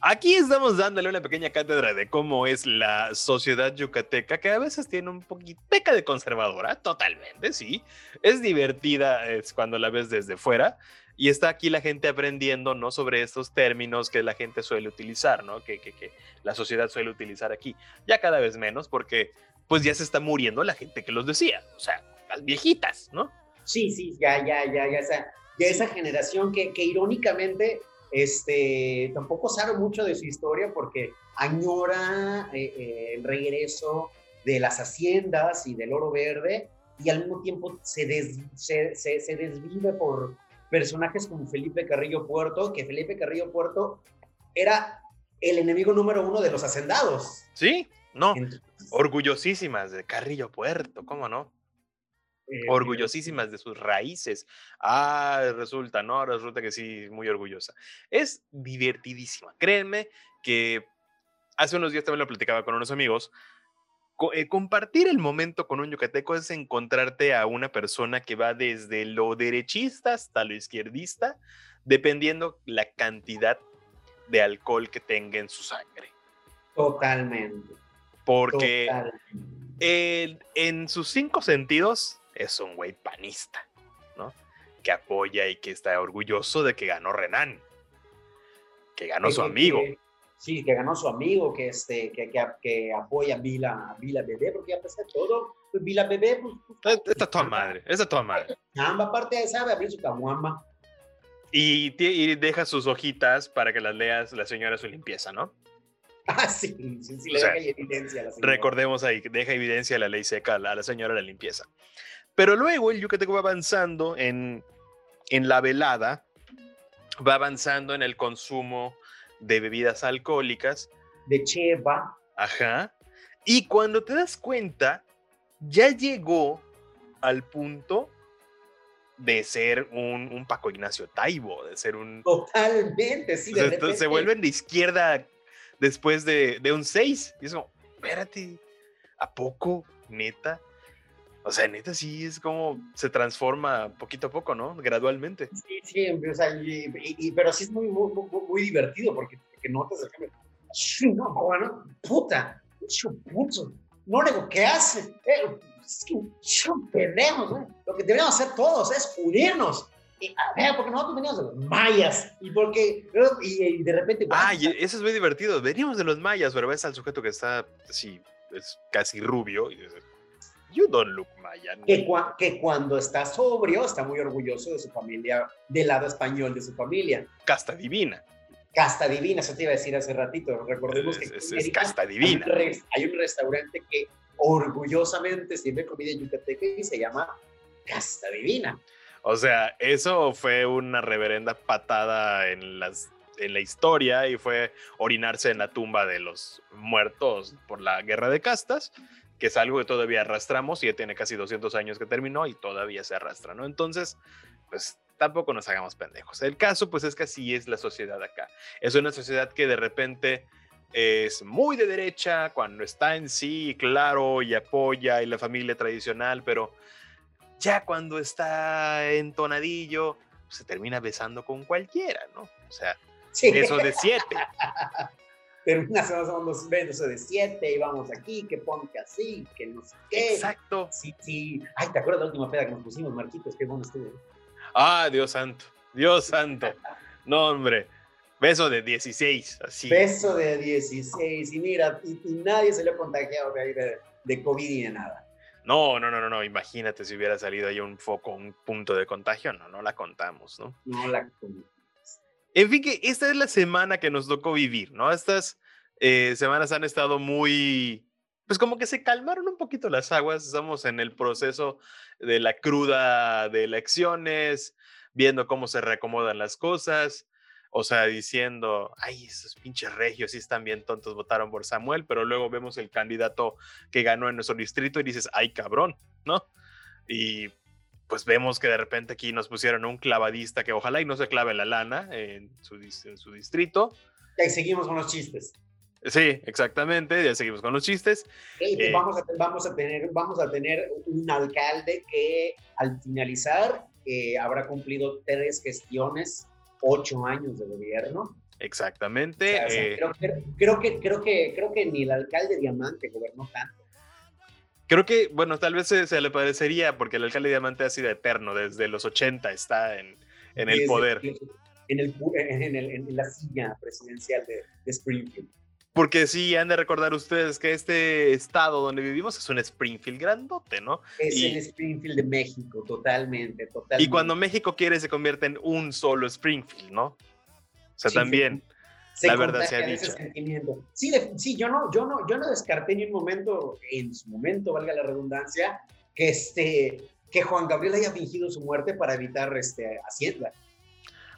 Aquí estamos dándole una pequeña cátedra de cómo es la sociedad yucateca, que a veces tiene un poquito peca de conservadora, totalmente, sí. Es divertida es cuando la ves desde fuera y está aquí la gente aprendiendo, ¿no? Sobre estos términos que la gente suele utilizar, ¿no? Que, que, que la sociedad suele utilizar aquí. Ya cada vez menos porque pues ya se está muriendo la gente que los decía, o sea, las viejitas, ¿no? Sí, sí, ya, ya, ya, ya, esa, ya esa generación que, que irónicamente este, tampoco sabe mucho de su historia porque añora eh, eh, el regreso de las haciendas y del oro verde y al mismo tiempo se, se, se, desvive por personajes como Felipe Carrillo Puerto, que Felipe Carrillo Puerto era el enemigo número uno de los hacendados. Sí, no, orgullosísimas de Carrillo Puerto, ¿cómo no? Eh, orgullosísimas de sus raíces. Ah, resulta, ¿no? Resulta que sí, muy orgullosa. Es divertidísima. Créanme que hace unos días también lo platicaba con unos amigos. Eh, compartir el momento con un yucateco es encontrarte a una persona que va desde lo derechista hasta lo izquierdista, dependiendo la cantidad de alcohol que tenga en su sangre. Totalmente. Porque en sus cinco sentidos es un güey panista, ¿no? Que apoya y que está orgulloso de que ganó Renan, que ganó su amigo. sí, que ganó su amigo, que, este, que, que, apoya a Vila, Vila Bebé, porque ya pesar todo, pues Vila Bebé, pues... pues esta es toda madre, esta es toda madre. Ambas partes sabe abrir su camuamba. Y, y, deja sus hojitas para que las leas la señora su limpieza, ¿no? (laughs) Ah, sí, sí, sí le deja evidencia a la señora. Recordemos ahí, deja evidencia la ley seca a la señora la limpieza. Pero luego el yucateco va avanzando en, en la velada, va avanzando en el consumo de bebidas alcohólicas. De cheva. Ajá. Y cuando te das cuenta, ya llegó al punto de ser un, un Paco Ignacio Taibo, de ser un... Totalmente, sí. De se vuelven de izquierda después de, de un 6. Y es como, espérate, ¿a poco? ¿Neta? O sea, neta, sí es como se transforma poquito a poco, ¿no? Gradualmente. Sí, sí, o sea, y, pero sí es muy, muy, muy, divertido porque, porque notas el cambio. No, bueno, puta, puto, no digo, ¿qué hace? Eh, es que un pendejo, ¿no? Lo que deberíamos hacer todos es unirnos. Y, a ver, porque nosotros veníamos de los mayas y porque y, de repente ah y eso es muy divertido veníamos de los mayas pero ves al sujeto que está así es casi rubio y dices You don't look Mayan. Que, que, cuando está sobrio está muy orgulloso de su familia, del lado español de su familia. Casta divina. Casta divina, eso te iba a decir hace ratito. Recordemos que es, casta divina. Hay un, restaurante que orgullosamente sirve comida yucateca y se llama Casta divina. O sea, eso fue una reverenda patada en las en la historia y fue orinarse en la tumba de los muertos por la guerra de castas que es algo que todavía arrastramos, y ya tiene casi 200 años que terminó y todavía se arrastra, ¿no? Entonces, pues tampoco nos hagamos pendejos. El caso, pues es que así es la sociedad acá. Es una sociedad que de repente es muy de derecha cuando está en sí, claro, y apoya y la familia tradicional, pero ya cuando está entonadillo, se termina besando con cualquiera, ¿no? O sea, eso de siete. (laughs) terminas (laughs) los besos de siete y vamos aquí, que ponte así, que no sé qué. Exacto. Sí, sí. Ay, ¿te acuerdas de la última peda que nos pusimos, Marquitos? Qué bueno estuvo. Ah, Dios santo, Dios santo. No, hombre. Beso de 16, así. Beso de 16. Y mira, y, nadie se le ha contagiado de, de, COVID ni de nada. No, no, no, no, no. Imagínate si hubiera salido ahí un foco, un punto de contagio. No, no la contamos, ¿no? No la contamos. En fin, que esta es la semana que nos tocó vivir, ¿no? Estas eh, semanas han estado muy, pues como que se calmaron un poquito las aguas, estamos en el proceso de la cruda de elecciones, viendo cómo se reacomodan las cosas, o sea, diciendo, ay, esos pinches regios sí están bien tontos, votaron por Samuel, pero luego vemos el candidato que ganó en nuestro distrito y dices, ay, cabrón, ¿no? Y pues vemos que de repente aquí nos pusieron un clavadista que ojalá y no se clave la lana en su, en su distrito. Y seguimos con los chistes. Sí, exactamente, ya seguimos con los chistes. Eh, vamos, a, vamos, a tener, vamos a tener un alcalde que al finalizar eh, habrá cumplido tres gestiones, ocho años de gobierno. Exactamente. Eh, creo, que, creo, que, creo que ni el alcalde Diamante gobernó tanto. Creo que, bueno, tal vez se, le parecería porque el alcalde Diamante ha sido eterno, desde los 80 está en, el poder. En, el, en, la silla presidencial de, Springfield. Porque sí, han de recordar ustedes que este estado donde vivimos es un Springfield grandote, ¿no? Es el Springfield de México, totalmente, totalmente. Y cuando México quiere se convierte en un solo Springfield, ¿no? O sea, también la verdad se ha dicho. Sí, sí, yo no, yo no, yo no descarté ni un momento, en su momento, valga la redundancia, que este, que Juan Gabriel haya fingido su muerte para evitar este Hacienda.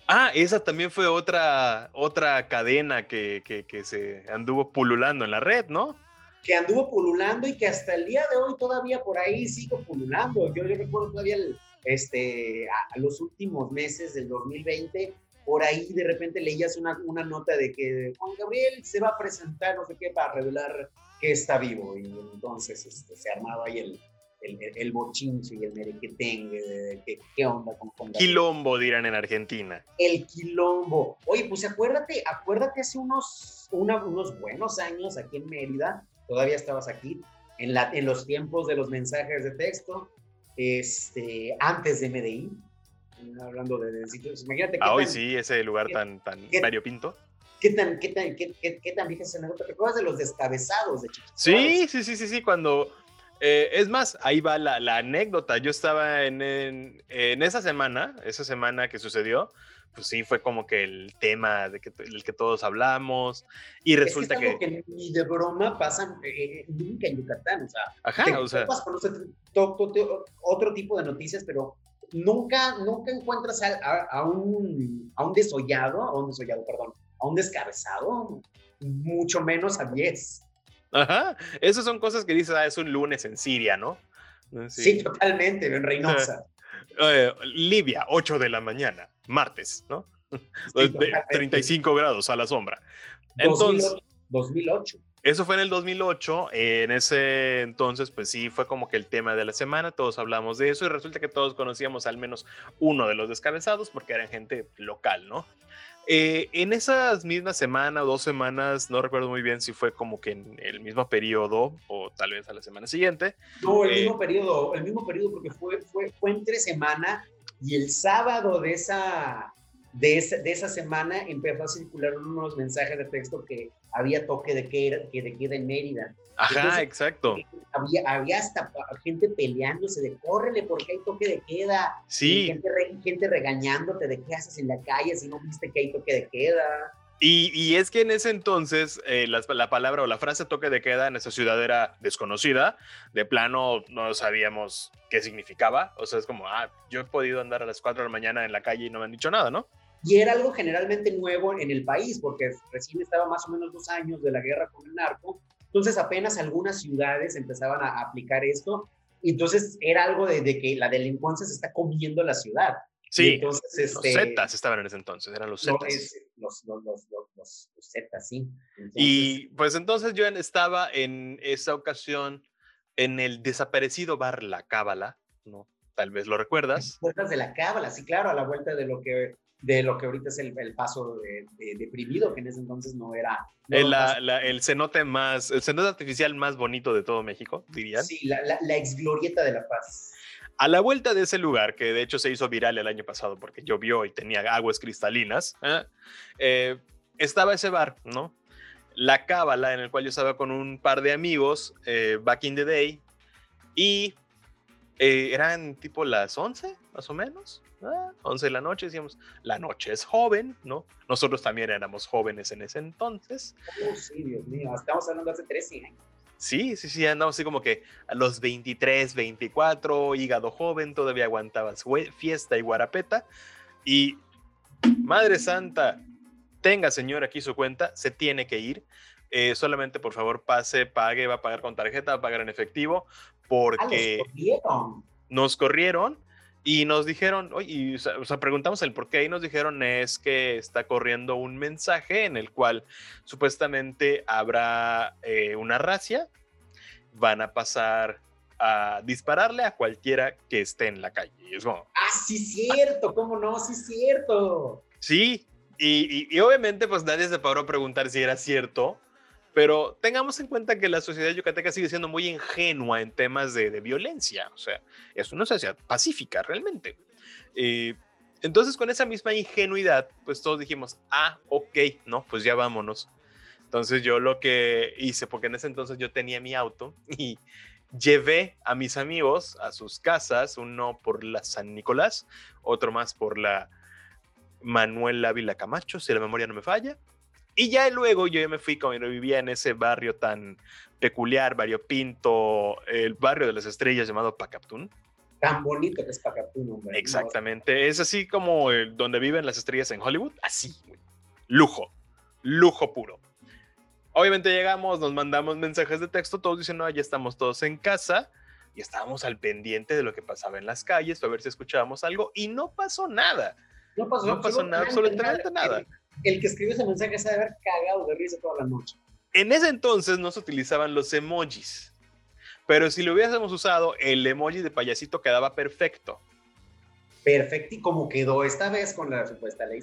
Ah, esa también fue otra, otra cadena que, que, se anduvo pululando en la red, ¿no? Que anduvo pululando y que hasta el día de hoy todavía por ahí sigo pululando. Yo, yo recuerdo todavía este, a, los últimos meses del 2020 por ahí de repente leías una, una nota de que Juan Gabriel se va a presentar, no sé qué, para revelar que está vivo. Y entonces este, se armaba ahí el, el, el bochinche y el merequetengue que, qué onda con Juan Gabriel. Quilombo, dirán en Argentina. El quilombo. Oye, pues acuérdate, acuérdate hace unos, unos buenos años aquí en Mérida, todavía estabas aquí, en, la, en los tiempos de los mensajes de texto, este, antes de MDI, hablando de, sitios. Imagínate. Ah, hoy sí, ese lugar tan, tan variopinto. ¿Qué tan, qué tan, qué, qué, tan vieja anécdota? ¿Te acuerdas de los descabezados de Chiquito? Sí, sí, sí, sí, sí, cuando... Eh, es más, ahí va la, la anécdota. Yo estaba en, en, en, esa semana, esa semana que sucedió, pues sí, fue como que el tema de que, el que todos hablamos. Y resulta es que, que... ni de broma pasan eh, nunca en Yucatán. O sea, Ajá, o sea. otro tipo de noticias, pero nunca, nunca encuentras a, un, a un desollado, a un desollado, perdón, a un descabezado, mucho menos a 10. Ajá, esas son cosas que dices, ah, es un lunes en Siria, ¿no? Sí, totalmente, en Reynosa. (laughs) Eh, Libia, 8 de la mañana, martes, ¿no? 35 (laughs) grados a la sombra. Entonces, 2008. Eso fue en el 2008, en ese entonces pues sí fue como que el tema de la semana, todos hablamos de eso y resulta que todos conocíamos al menos uno de los descabezados porque eran gente local, ¿no? Eh, en esas mismas semanas o dos semanas, no recuerdo muy bien si fue como que en el mismo periodo o tal vez a la semana siguiente. No, el mismo eh, periodo, el mismo periodo porque fue, fue, fue entre semana y el sábado de esa, de esa, de esa semana empezó a circular unos mensajes de texto que había toque de queda, que de queda en Mérida. Ajá, exacto. Había, había hasta gente peleándose de córrele porque hay toque de queda. Sí. Gente, gente, regañándote de qué haces en la calle si no viste que hay toque de queda. Y, y es que en ese entonces eh, la, la, palabra o la frase toque de queda en esa ciudad era desconocida. De plano no sabíamos qué significaba. O sea, es como, ah, yo he podido andar a las 4 de la mañana en la calle y no me han dicho nada, ¿no? Y era algo generalmente nuevo en el país, porque recién estaba más o menos dos años de la guerra con el narco, entonces apenas algunas ciudades empezaban a aplicar esto, y entonces era algo de, que la delincuencia se está comiendo la ciudad. Sí, entonces, los este, Zetas estaban en ese entonces, eran los Zetas. Los, los, los, los, Zetas, sí. y pues entonces yo estaba en esa ocasión en el desaparecido bar La Cábala, ¿no? Tal vez lo recuerdas. Puertas de la Cábala, sí, claro, a la vuelta de lo que de lo que ahorita es el, el paso de, deprimido, que en ese entonces no era... el, el, cenote más, el cenote artificial más bonito de todo México, dirían. Sí, la, la, la ex glorieta de La Paz. A la vuelta de ese lugar, que de hecho se hizo viral el año pasado porque llovió y tenía aguas cristalinas, ¿eh? Eh, estaba ese bar, ¿no? La Cábala, en el cual yo estaba con un par de amigos, eh, back in the day, y eran tipo las 11, más o menos. 11 ah, de la noche, decíamos, la noche es joven, ¿no? Nosotros también éramos jóvenes en ese entonces. Oh, sí, Dios mío, estamos hablando hace 13 años. Sí, sí, sí, andamos así como que a los 23, 24, hígado joven, todavía aguantabas fiesta y guarapeta. Y, Madre Santa, tenga señor aquí su cuenta, se tiene que ir. Eh, solamente por favor pase, pague, va a pagar con tarjeta, va a pagar en efectivo, ah, porque nos corrieron y nos dijeron, oye, o sea, preguntamos el por qué y nos dijeron es que está corriendo un mensaje en el cual supuestamente habrá eh, una racia, van a pasar a dispararle a cualquiera que esté en la calle. es ah, sí, cierto, ¿cómo no? Sí, cierto. Sí, Y, obviamente, pues nadie se paró a preguntar si era cierto, pero tengamos en cuenta que la sociedad yucateca sigue siendo muy ingenua en temas de, violencia. O sea, es una sociedad pacífica realmente. Eh, entonces, con esa misma ingenuidad, pues todos dijimos, ah, ok, no, pues ya vámonos. Entonces yo lo que hice, porque en ese entonces yo tenía mi auto y llevé a mis amigos a sus casas, uno por la San Nicolás, otro más por la Manuel Ávila Camacho, si la memoria no me falla. Y ya luego yo me fui, como yo vivía en ese barrio tan peculiar, Barrio Pinto, el barrio de las estrellas llamado Pacaptún. Tan bonito que es Pacaptún, hombre. Exactamente, es así como donde viven las estrellas en Hollywood, así, lujo, lujo puro. Obviamente llegamos, nos mandamos mensajes de texto, todos dicen, no, ya estamos todos en casa y estábamos al pendiente de lo que pasaba en las calles, a ver si escuchábamos algo y no pasó nada. No pasó, nada, absolutamente nada. El, que escribió ese mensaje se debe haber cagado de risa toda la noche. En ese entonces no se utilizaban los emojis, pero si lo hubiésemos usado, el emoji de payasito quedaba perfecto. Perfecto, y como quedó esta vez con la supuesta ley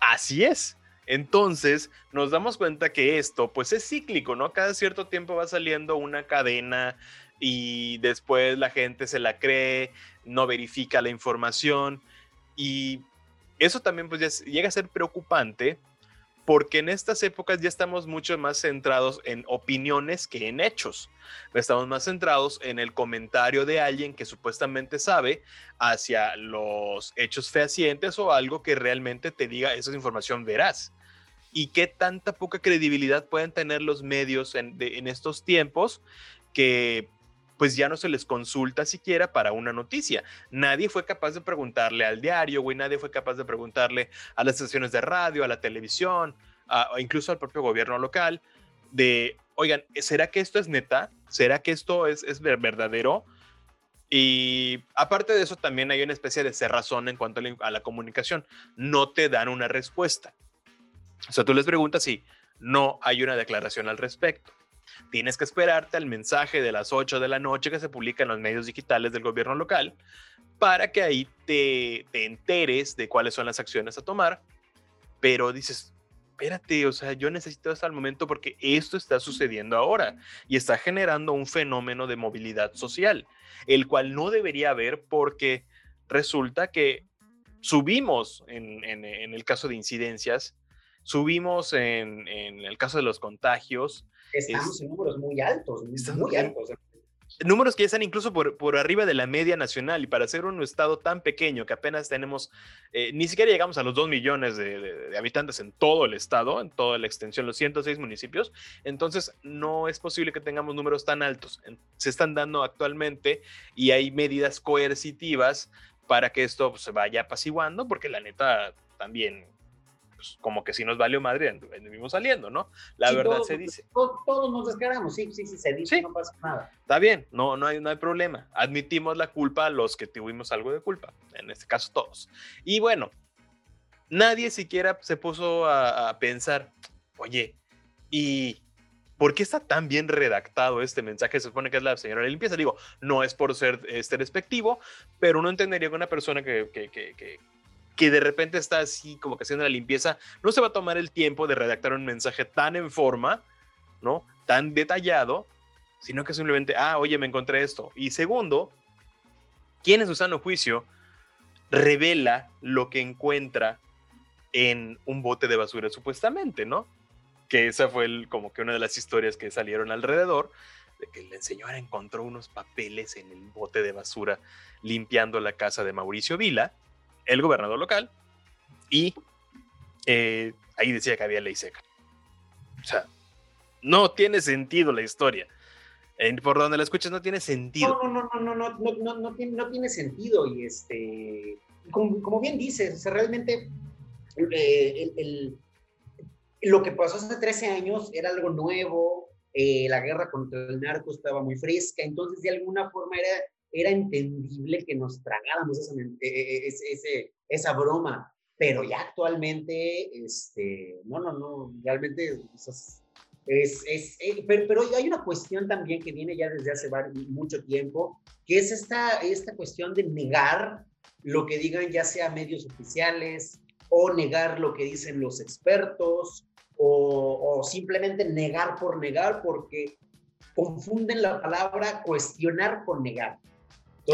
Así es. Entonces nos damos cuenta que esto pues es cíclico, ¿no? Cada cierto tiempo va saliendo una cadena y después la gente se la cree, no verifica la información y eso también pues llega a ser preocupante porque en estas épocas ya estamos mucho más centrados en opiniones que en hechos. Estamos más centrados en el comentario de alguien que supuestamente sabe hacia los hechos fehacientes o algo que realmente te diga esa es información veraz. Y qué tanta poca credibilidad pueden tener los medios en estos tiempos que pues ya no se les consulta siquiera para una noticia. Nadie fue capaz de preguntarle al diario, güey, nadie fue capaz de preguntarle a las estaciones de radio, a la televisión, o incluso al propio gobierno local, de, oigan, ¿será que esto es neta? ¿Será que esto es, es verdadero? Y aparte de eso, también hay una especie de cerrazón en cuanto a la, comunicación. No te dan una respuesta. O sea, tú les preguntas si no hay una declaración al respecto. Tienes que esperarte al mensaje de las 8 de la noche que se publica en los medios digitales del gobierno local para que ahí te, enteres de cuáles son las acciones a tomar. Pero dices, espérate, o sea, yo necesito hasta el momento porque esto está sucediendo ahora y está generando un fenómeno de movilidad social, el cual no debería haber porque resulta que subimos en, el caso de incidencias, subimos en, en, el caso de los contagios, estamos en números muy altos, muy, altos. Números que ya están incluso por, por arriba de la media nacional y para ser un estado tan pequeño que apenas tenemos, eh, ni siquiera llegamos a los 2 millones de, habitantes en todo el estado, en toda la extensión, los 106 municipios, entonces no es posible que tengamos números tan altos. Se están dando actualmente y hay medidas coercitivas para que esto pues, se vaya apaciguando, porque la neta también pues, como que si nos valió madre, vimos saliendo, ¿no? La verdad se dice. Todos, nos descaramos, sí, sí, sí, se dice, no pasa nada. Está bien, no, no, hay, no hay problema. Admitimos la culpa a los que tuvimos algo de culpa, en este caso todos. Y bueno, nadie siquiera se puso a, pensar, oye, ¿y ¿por qué está tan bien redactado este mensaje? Se supone que es la señora de limpieza. Digo, no es por ser este despectivo, pero uno entendería que una persona que, que, que, que de repente está así como que haciendo la limpieza, no se va a tomar el tiempo de redactar un mensaje tan en forma, ¿no? Tan detallado, sino que simplemente, ah, oye, me encontré esto. Y segundo, ¿quién en su sano juicio revela lo que encuentra en un bote de basura supuestamente, ¿no? Que esa fue como que una de las historias que salieron alrededor, de que la señora encontró unos papeles en el bote de basura limpiando la casa de Mauricio Vila el gobernador local y eh, ahí decía que había ley seca. O sea, no tiene sentido la historia. por donde la escuchas no tiene sentido. No, no, no, no, no, no, no, no, tiene, no tiene sentido. Y este, como, bien dices, realmente eh, el, lo que pasó hace 13 años era algo nuevo, eh, la guerra contra el narco estaba muy fresca, entonces de alguna forma era era entendible que nos tragáramos esa, e, e, ese, esa broma, pero ya actualmente, este, no, no, no, realmente es, es, eh, pero, pero, hay una cuestión también que viene ya desde hace mucho tiempo, que es esta, esta cuestión de negar lo que digan ya sea medios oficiales, o negar lo que dicen los expertos o, simplemente negar por negar porque confunden la palabra cuestionar con negar.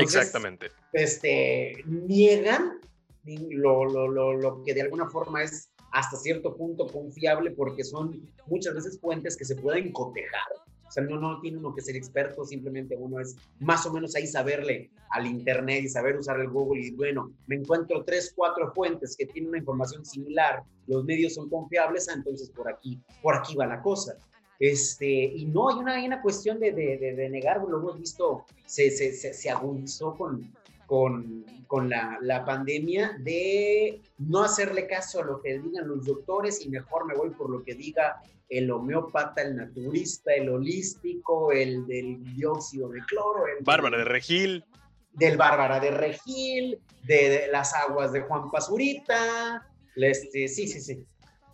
Exactamente. Este, niegan lo, lo, lo, lo que de alguna forma es hasta cierto punto confiable porque son muchas veces fuentes que se pueden cotejar. O sea, no, no tiene uno que ser experto, simplemente uno es más o menos ahí saberle al Internet y saber usar el Google y bueno, me encuentro tres, cuatro fuentes que tienen una información similar, los medios son confiables, ah, entonces por aquí, por aquí va la cosa. Este, y no, hay una, hay una cuestión de, de, de, negar, lo hemos visto, se, se, se, se agudizó con, con, con la, la, pandemia de no hacerle caso a lo que digan los doctores y mejor me voy por lo que diga el homeópata, el naturista, el holístico, el del dióxido de cloro. El Bárbara de Regil. Del Bárbara de Regil, de, las aguas de Juan Pazurita. Este, sí, sí, sí.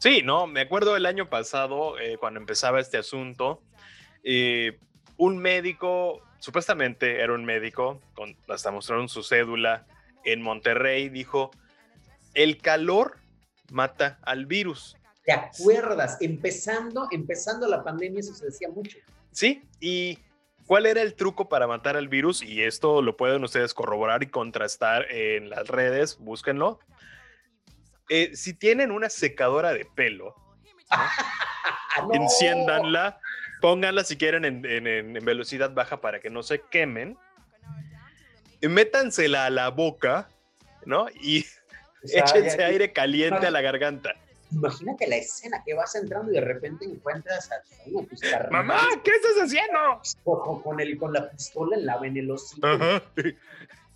Sí, no, me acuerdo el año pasado, eh, cuando empezaba este asunto, eh, un médico supuestamente era un médico, con, hasta mostraron su cédula en Monterrey, dijo, el calor mata al virus. ¿Te acuerdas? Empezando, empezando la pandemia, eso se decía mucho. Sí, y ¿cuál era el truco para matar al virus? Y esto lo pueden ustedes corroborar y contrastar en las redes, búsquenlo. Eh, si tienen una secadora de pelo, (laughs) enciéndanla pónganla si quieren en, velocidad baja para que no se quemen. Métansela a la boca, ¿no? Y (laughs) échense aire caliente a la garganta. Imagínate la escena que vas entrando y de repente encuentras a uno tus ¡Mamá! ¿Qué estás haciendo? Con, el, con la pistola en la en el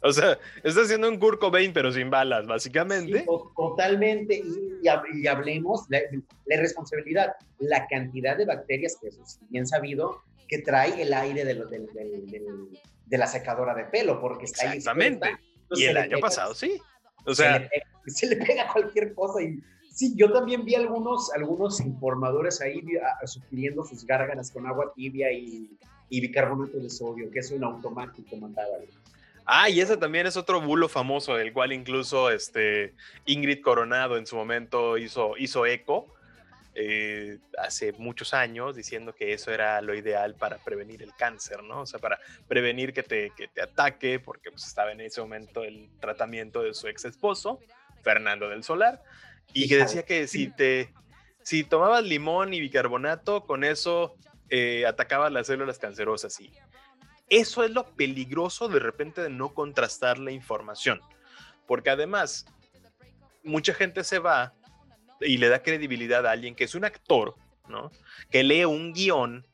O sea, está haciendo un Kurt Cobain, pero sin balas, básicamente. totalmente. Y, hablemos de la responsabilidad, la cantidad de bacterias, que es bien sabido, que trae el aire de, de la secadora de pelo, porque está Exactamente. y el año pasado, sí. O sea, se le, pega, cualquier cosa. Y sí, yo también vi algunos, algunos informadores ahí sugiriendo sus gárgaras con agua tibia y, y bicarbonato de sodio, que es un automático, mandaba. Ah, y ese también es otro bulo famoso, del cual incluso este, Ingrid Coronado en su momento hizo, hizo eco eh, hace muchos años, diciendo que eso era lo ideal para prevenir el cáncer, ¿no? O sea, para prevenir que te, que te ataque, porque pues, estaba en ese momento el tratamiento de su ex esposo, Fernando del Solar, y que decía que si te si tomabas limón y bicarbonato, con eso eh, atacabas las células cancerosas y eso es lo peligroso de repente de no contrastar la información, porque además mucha gente se va y le da credibilidad a alguien que es un actor, ¿no? Que lee un guion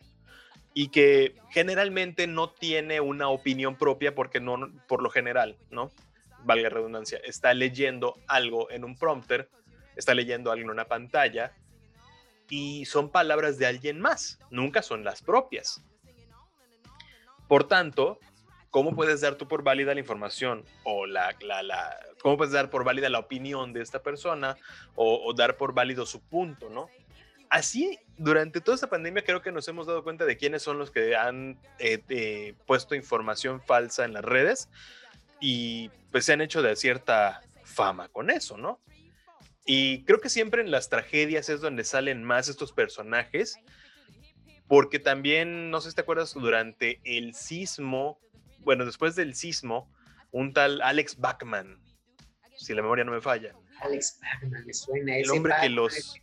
y que generalmente no tiene una opinión propia porque no, por lo general, ¿no? Valga redundancia, está leyendo algo en un prompter, está leyendo algo en una pantalla y son palabras de alguien más, nunca son las propias. Por tanto, ¿cómo puedes dar tú por válida la información o la, la, cómo puedes dar por válida la opinión de esta persona o, dar por válido su punto, ¿no? Así, durante toda esta pandemia creo que nos hemos dado cuenta de quiénes son los que han eh, eh, puesto información falsa en las redes y pues se han hecho de cierta fama con eso, ¿no? Y creo que siempre en las tragedias es donde salen más estos personajes porque también, no sé si te acuerdas, durante el sismo, bueno, después del sismo, un tal Alex Bachman, si la memoria no me falla. Alex Bachman, me suena. El hombre que los,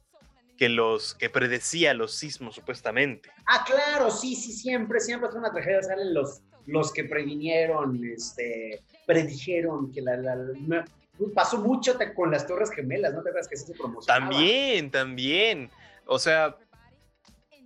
que los, que predecía los sismos, supuestamente. Ah, claro, sí, sí, siempre, siempre es una tragedia, salen los, los que previnieron, este, predijeron que la, la, pasó mucho con las Torres Gemelas, ¿no te acuerdas que se promocionaba? También, también. O sea,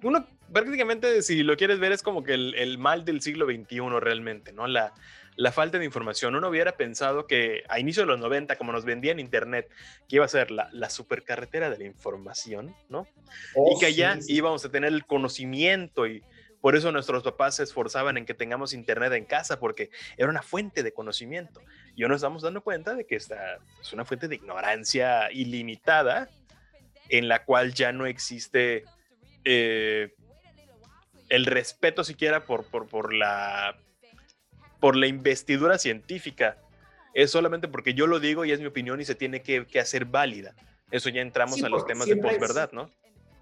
uno prácticamente, si lo quieres ver, es como que el, mal del siglo XXI realmente, ¿no? La, la falta de información. Uno hubiera pensado que a inicio de los 90, como nos vendía en Internet, que iba a ser la, la supercarretera de la información, ¿no? y que allá íbamos a tener el conocimiento y por eso nuestros papás se esforzaban en que tengamos Internet en casa, porque era una fuente de conocimiento. Y hoy nos estamos dando cuenta de que esta es una fuente de ignorancia ilimitada en la cual ya no existe eh, el respeto siquiera por, por, por, la, por la investidura científica. Es solamente porque yo lo digo y es mi opinión y se tiene que, hacer válida. Eso ya entramos a los temas de posverdad, ¿no?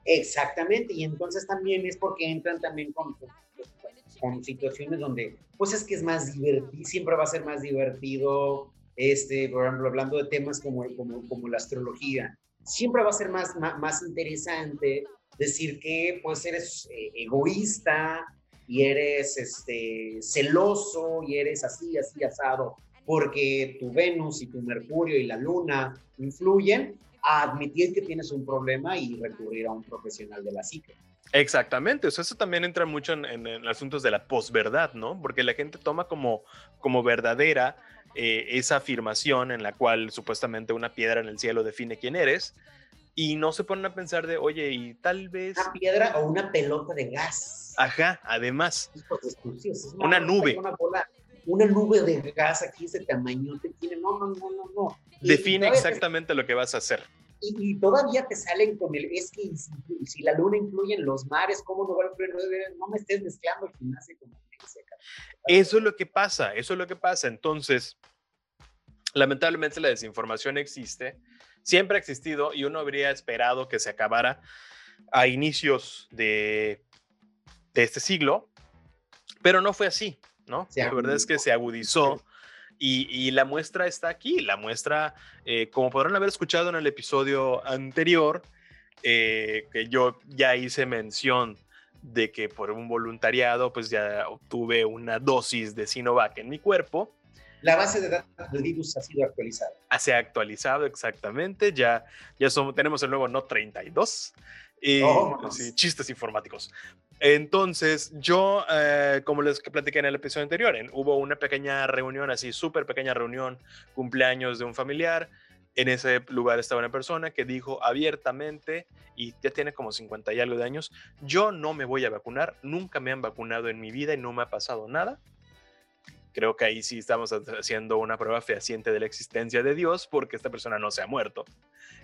Exactamente, y entonces también es porque entran también con, con, situaciones donde, pues es que es más divertido, siempre va a ser más divertido, este, por ejemplo, hablando de temas como, como, como la astrología, siempre va a ser más, más, más interesante decir que pues eres eh, egoísta y eres este, celoso y eres así, así asado, porque tu Venus y tu Mercurio y la Luna influyen, a admitir que tienes un problema y recurrir a un profesional de la psique. Exactamente, eso también entra mucho en, en, asuntos de la posverdad, ¿no? Porque la gente toma como, como verdadera eh, esa afirmación en la cual supuestamente una piedra en el cielo define quién eres y no se ponen a pensar de, oye, y tal vez... Una piedra o una pelota de gas. Ajá, además. una, nube. Una, nube de gas aquí, ese tamaño te tiene, no, no, no, no, no. Define exactamente lo que vas a hacer. Y, todavía te salen con el, es que si, la luna influye en los mares, ¿cómo no va a influir? No me estés mezclando el gimnasio con Eso es lo que pasa, eso es lo que pasa. Entonces, lamentablemente la desinformación existe, siempre ha existido y uno habría esperado que se acabara a inicios de, de este siglo, pero no fue así, ¿no? la verdad es que se agudizó y, la muestra está aquí, la muestra, eh, como podrán haber escuchado en el episodio anterior, eh, que yo ya hice mención de que por un voluntariado, pues ya obtuve una dosis de Sinovac en mi cuerpo. La base de datos del virus ha sido actualizada. Se ha actualizado exactamente, ya, ya somos, tenemos el nuevo No 32. Y, chistes informáticos. Entonces, yo, eh, como les platiqué en el episodio anterior, hubo una pequeña reunión, así súper pequeña reunión, cumpleaños de un familiar. En ese lugar estaba una persona que dijo abiertamente, y ya tiene como 50 y algo de años, yo no me voy a vacunar, nunca me han vacunado en mi vida y no me ha pasado nada. Creo que ahí sí estamos haciendo una prueba fehaciente de la existencia de Dios porque esta persona no se ha muerto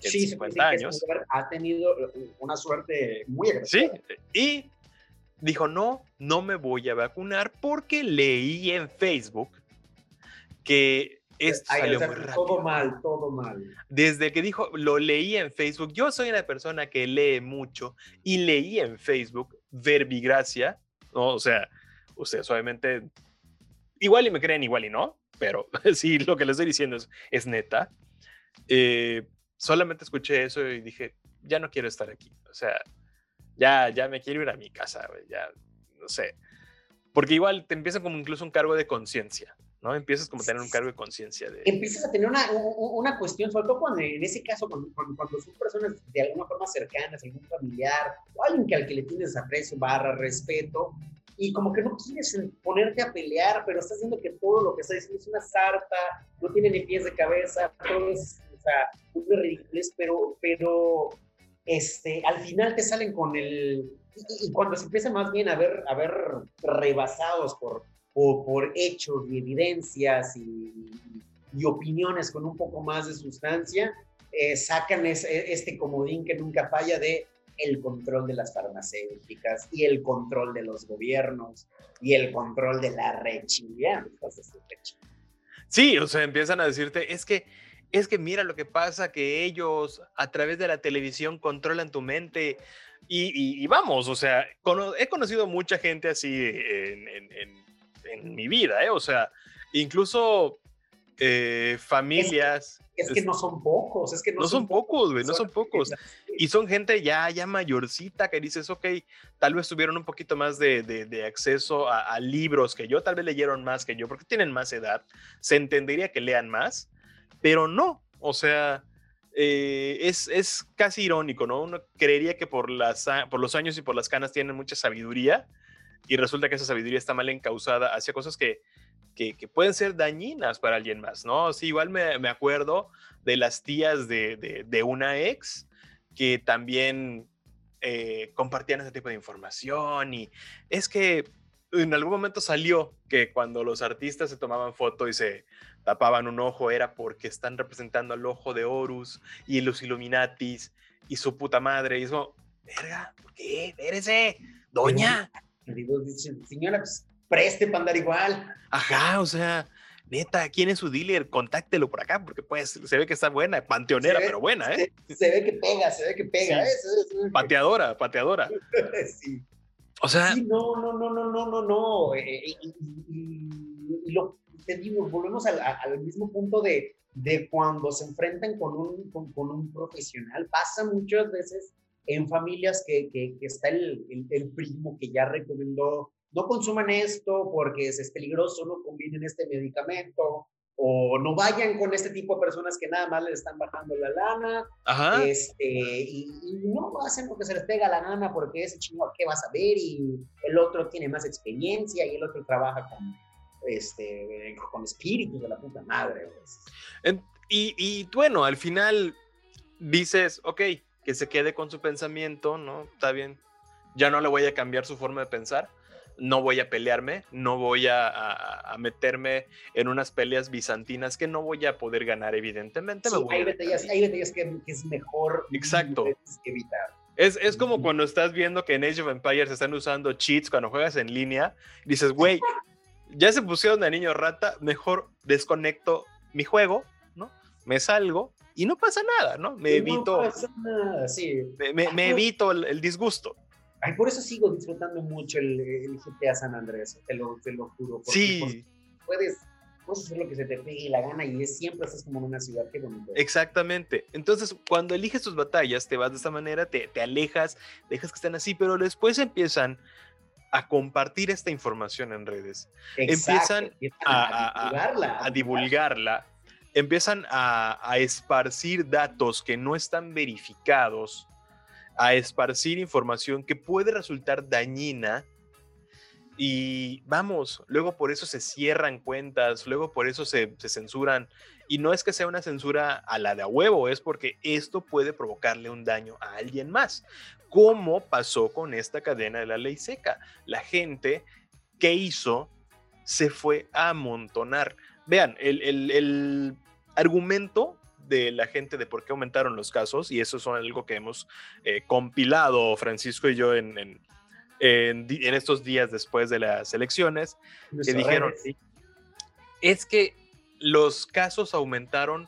en sí, 50 años. Ha tenido una suerte muy agresiva. Sí, y dijo, no, no me voy a vacunar porque leí en Facebook que esto salió muy rápido. Todo mal, todo mal. Desde que dijo, lo leí en Facebook, yo soy una persona que lee mucho y leí en Facebook verbigracia, ¿no? o sea, ustedes obviamente, igual y me creen, igual y no, pero (laughs) sí, lo que les estoy diciendo es, es neta. Eh, solamente escuché eso y dije, ya no quiero estar aquí. O sea, ya, ya me quiero ir a mi casa, ya, no sé. Porque igual te empieza como incluso un cargo de conciencia, ¿no? Empiezas como a tener un cargo de conciencia. De... Empiezas a tener una, una, cuestión, sobre todo cuando en ese caso, cuando, cuando, son personas de alguna forma cercanas, algún familiar, o alguien que al que le tienes aprecio, barra, respeto, y como que no quieres ponerte a pelear, pero estás viendo que todo lo que está diciendo es una sarta, no tiene ni pies de cabeza, todo es, o sea, una ridiculez, pero, pero este, al final te salen con el... Y, cuando se empieza más bien a ver, a ver rebasados por, por, hechos y evidencias y, y, opiniones con un poco más de sustancia, eh, sacan este comodín que nunca falla de el control de las farmacéuticas y el control de los gobiernos y el control de la rechilla. Sí, o sea, empiezan a decirte, es que es que mira lo que pasa, que ellos a través de la televisión controlan tu mente. Y, vamos, o sea, he conocido mucha gente así en, mi vida, ¿eh? O sea, incluso eh, familias. Es que, no son pocos, es que no, son, pocos, güey, no son pocos. Y son gente ya, ya mayorcita que dices, ok, tal vez tuvieron un poquito más de, acceso a, a, libros que yo, tal vez leyeron más que yo, porque tienen más edad. Se entendería que lean más, pero no, o sea, eh, es, es, casi irónico, ¿no? Uno creería que por, las, por los años y por las canas tienen mucha sabiduría y resulta que esa sabiduría está mal encausada hacia cosas que, que, pueden ser dañinas para alguien más, ¿no? Sí, igual me, me acuerdo de las tías de, de, una ex que también eh, compartían ese tipo de información y es que en algún momento salió que cuando los artistas se tomaban foto y se tapaban un ojo era porque están representando al ojo de Horus y los Illuminatis y su puta madre. Y es verga, ¿por qué? Espérese, doña. Señora, pues, preste para andar igual. Ajá, o sea, neta, ¿quién es su dealer? Contáctelo por acá, porque pues se ve que está buena, panteonera, pero buena, ¿eh? (laughs) Se, ve que pega, se ve que pega, ¿eh? Pateadora, pateadora. (laughs) sí. O sea. Sí, no, no, no, no, no, no, no. Eh, eh, y, lo te digo, volvemos al, al mismo punto de, de, cuando se enfrentan con un, con, con un profesional. Pasa muchas veces en familias que, que, está el, el, primo que ya recomendó, no consuman esto porque es, peligroso, no combinen este medicamento, o no vayan con este tipo de personas que nada más les están bajando la lana, Ajá. Este, y, no hacen lo que se les pega la gana porque ese chingo, ¿qué vas a ver? Y el otro tiene más experiencia y el otro trabaja con, este, con espíritus de la puta madre. Pues. Y, y bueno, al final dices, ok, que se quede con su pensamiento, ¿no? Está bien, ya no le voy a cambiar su forma de pensar, no voy a pelearme, no voy a, meterme en unas peleas bizantinas que no voy a poder ganar, evidentemente. hay, batallas, que, es mejor Exacto. evitar. Es, es, como cuando estás viendo que en Age of Empires están usando cheats cuando juegas en línea, dices, güey, ya se pusieron de niño rata, mejor desconecto mi juego, ¿no? Me salgo y no pasa nada, ¿no? Me evito. Pasa nada, sí. Me, evito el, disgusto. Ay, por eso sigo disfrutando mucho el, GTA San Andrés, te lo, te lo juro. Sí. Puedes, puedes hacer lo que se te pegue la gana y es, siempre estás como en una ciudad, qué bonito. Exactamente. Entonces, cuando eliges tus batallas, te vas de esta manera, te, te alejas, dejas que estén así, pero después empiezan a compartir esta información en redes. empiezan, a, a, a, divulgarla empiezan a, esparcir datos que no están verificados, a esparcir información que puede resultar dañina. Y vamos, luego por eso se cierran cuentas, luego por eso se, censuran. Y no es que sea una censura a la de a huevo, es porque esto puede provocarle un daño a alguien más. Como pasó con esta cadena de la ley seca. La gente que hizo se fue a amontonar. Vean, el, argumento de la gente de por qué aumentaron los casos, y eso es algo que hemos eh, compilado Francisco y yo en, en, en, estos días después de las elecciones, que dijeron, es que los casos aumentaron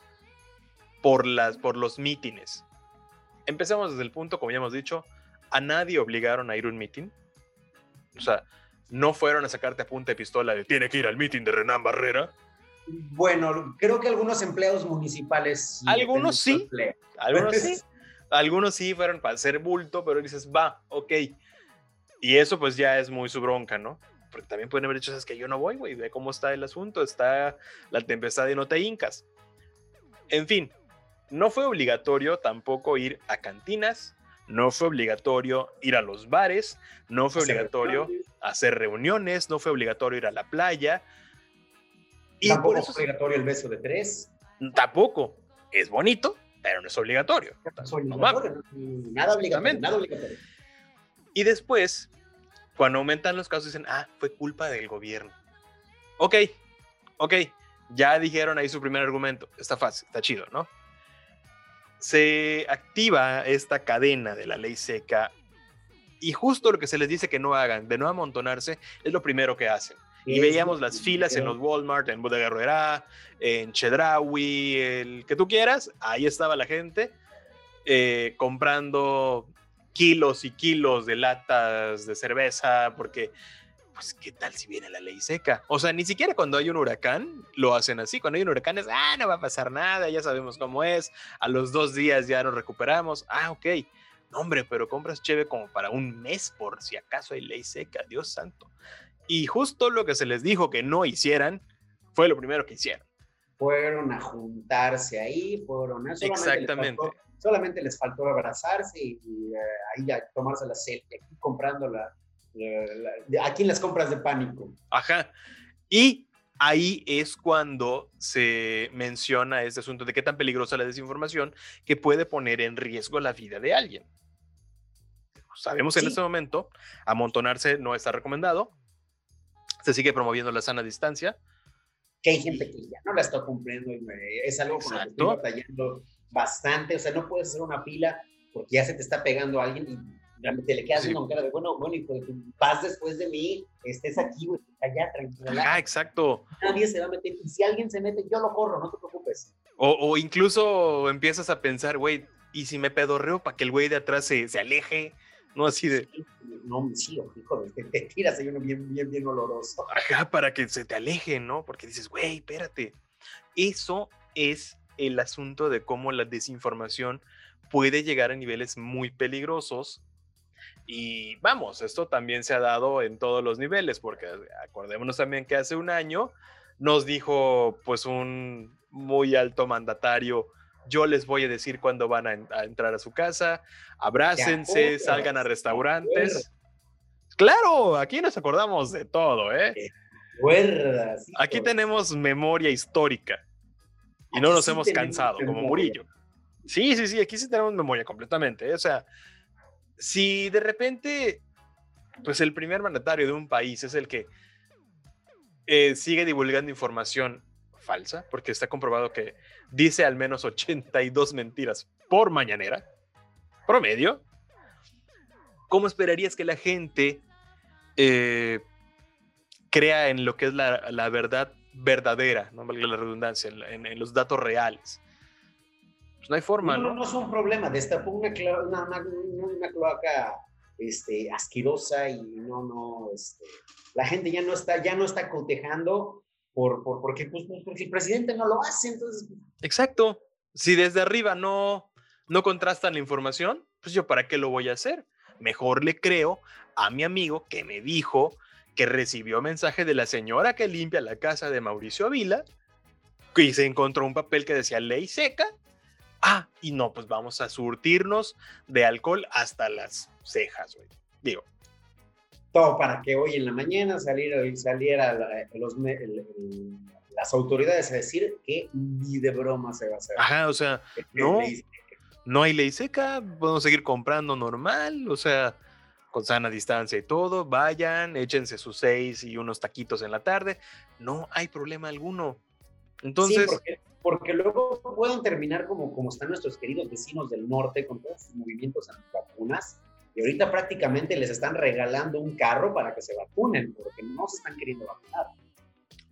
por, las, por los mítines. Empezamos desde el punto, como ya hemos dicho, a nadie obligaron a ir a un mitin. O sea, no fueron a sacarte a punta de pistola de tiene que ir al mitin de Renan Barrera. Bueno, creo que algunos empleados municipales. algunos sí. Algunos (laughs) sí. Algunos sí fueron para hacer bulto, pero dices, va, ok. Y eso pues ya es muy su bronca, ¿no? Porque también pueden haber dicho, es que yo no voy, güey, ve cómo está el asunto, está la tempestad y no te incas. En fin, no fue obligatorio tampoco ir a cantinas, no fue obligatorio ir a los bares, no fue obligatorio hacer reuniones, no fue obligatorio ir a la playa, y Tampoco es obligatorio el beso de tres. Tampoco. Es bonito, pero no es obligatorio. nada obligatorio, Y después, cuando aumentan los casos, dicen, ah, fue culpa del gobierno. Ok, ok, ya dijeron ahí su primer argumento. Está fácil, está chido, ¿no? Se activa esta cadena de la ley seca y justo lo que se les dice que no hagan, de no amontonarse, es lo primero que hacen. Y veíamos las filas en los Walmart, en Bodega Herrera, en Chedraui, el que tú quieras, ahí estaba la gente eh, comprando kilos y kilos de latas de cerveza, porque, pues, ¿qué tal si viene la ley seca? O sea, ni siquiera cuando hay un huracán lo hacen así. Cuando hay un huracán es, ah, no va a pasar nada, ya sabemos cómo es, a los dos días ya nos recuperamos. Ah, ok. No, hombre, pero compras cheve como para un mes por si acaso hay ley seca, Dios santo. Y justo lo que se les dijo que no hicieran fue lo primero que hicieron. Fueron a juntarse ahí, fueron a... Exactamente. solamente les faltó abrazarse y, eh, ahí a tomarse la selfie, aquí comprando la, aquí en las compras de pánico. Ajá. Y ahí es cuando se menciona este asunto de qué tan peligrosa la desinformación que puede poner en riesgo la vida de alguien. Sabemos en este momento, amontonarse no está recomendado, se sigue promoviendo la sana distancia. Que hay gente que ya no la está cumpliendo y es algo con lo que estoy batallando bastante. O sea, no puedes hacer una pila porque ya se te está pegando alguien y te le quedas con cara de, bueno, bueno, hijo de paz después de mí, estés aquí, güey, allá, tranquila. Ah, exacto. Nadie se va a meter, y si alguien se mete, yo lo corro, no te preocupes. O, o incluso empiezas a pensar, güey, ¿y si me pedorreo para que el güey de atrás se, se aleje? No así de. No, sí, hijo, te, (laughs) te tiras ahí uno bien, bien, bien oloroso. Ajá, para que se te aleje, ¿no? Porque dices, güey, espérate. Eso es el asunto de cómo la desinformación puede llegar a niveles muy peligrosos. Y vamos, esto también se ha dado en todos los niveles, porque acordémonos también que hace un año nos dijo pues un muy alto mandatario, yo les voy a decir cuándo van a, entrar a su casa, abrácense, salgan a restaurantes. Claro, aquí nos acordamos de todo, ¿eh? Aquí tenemos memoria histórica y no nos hemos cansado, como Murillo. Sí, sí, sí, aquí sí tenemos memoria completamente. ¿eh? O sea, si de repente, pues el primer mandatario de un país es el que eh, sigue divulgando información falsa, porque está comprobado que dice al menos 82 mentiras por mañanera, promedio, ¿cómo esperarías que la gente eh, crea en lo que es la, verdad verdadera, no valga la redundancia, en, los datos reales? Pues no hay forma, ¿no? No, es un problema, destapó una, una, cloaca este, asquerosa y no, no, este, la gente ya no está, ya no está cotejando por, por, porque, pues, pues, porque el presidente no lo hace, entonces... Pues Exacto. Si desde arriba no, no contrastan la información, pues yo para qué lo voy a hacer. Mejor le creo a mi amigo que me dijo que recibió mensaje de la señora que limpia la casa de Mauricio Avila y se encontró un papel que decía ley seca. Ah, y no, pues vamos a surtirnos de alcohol hasta las cejas, güey. Digo, todo para que hoy en la mañana saliera, saliera los, las autoridades a decir que ni de broma se va a hacer. Ajá, o sea, no, no hay ley seca, podemos seguir comprando normal, o sea, con sana distancia y todo, vayan, échense sus seis y unos taquitos en la tarde, no hay problema alguno. Entonces... porque, porque, luego pueden terminar como, como están nuestros queridos vecinos del norte con todos sus movimientos antivacunas, y ahorita prácticamente les están regalando un carro para que se vacunen, porque no se están queriendo vacunar.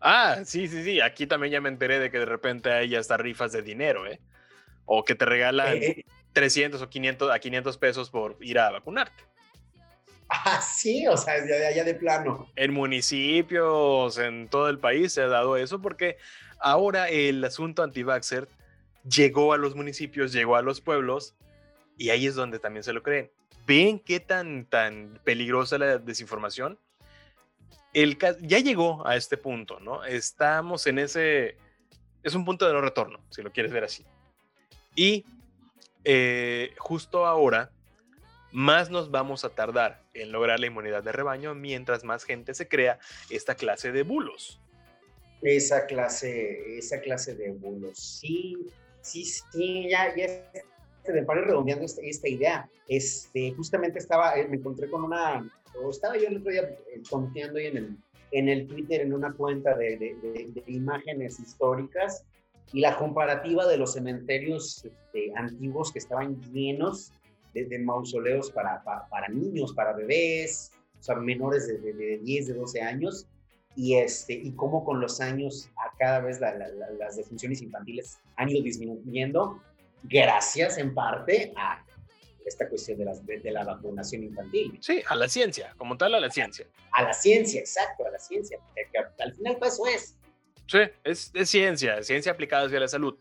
Ah, sí, sí, sí. Aquí también ya me enteré de que de repente hay hasta rifas de dinero, ¿eh? O que te regalan 300 eh, eh. o 500 a 500 pesos por ir a vacunarte. Ah, sí, o sea, ya, ya de plano. En municipios, en todo el país se ha dado eso porque ahora el asunto anti-vaxxer llegó a los municipios, llegó a los pueblos y ahí es donde también se lo creen ven qué tan, tan peligrosa la desinformación. El, ya llegó a este punto, ¿no? Estamos en ese, es un punto de no retorno, si lo quieres ver así. Y eh, justo ahora, más nos vamos a tardar en lograr la inmunidad de rebaño mientras más gente se crea esta clase de bulos. Esa clase, esa clase de bulos. Sí, sí, sí, ya, ya de para redondeando esta, idea, este, justamente estaba, eh, me encontré con una, o estaba yo el otro día eh, confiando en el, en el Twitter, en una cuenta de, de, imágenes históricas, y la comparativa de los cementerios este, antiguos que estaban llenos de, mausoleos para, para, niños, para bebés, o sea, menores de, 10, de 12 años, y, este, y cómo con los años a cada vez las defunciones infantiles han ido disminuyendo gracias en parte a esta cuestión de, las, de, la vacunación infantil. Sí, a la ciencia, como tal a la ciencia. A, la ciencia, exacto, a la ciencia, que al final pues, eso es. Sí, es, es ciencia, ciencia aplicada hacia la salud.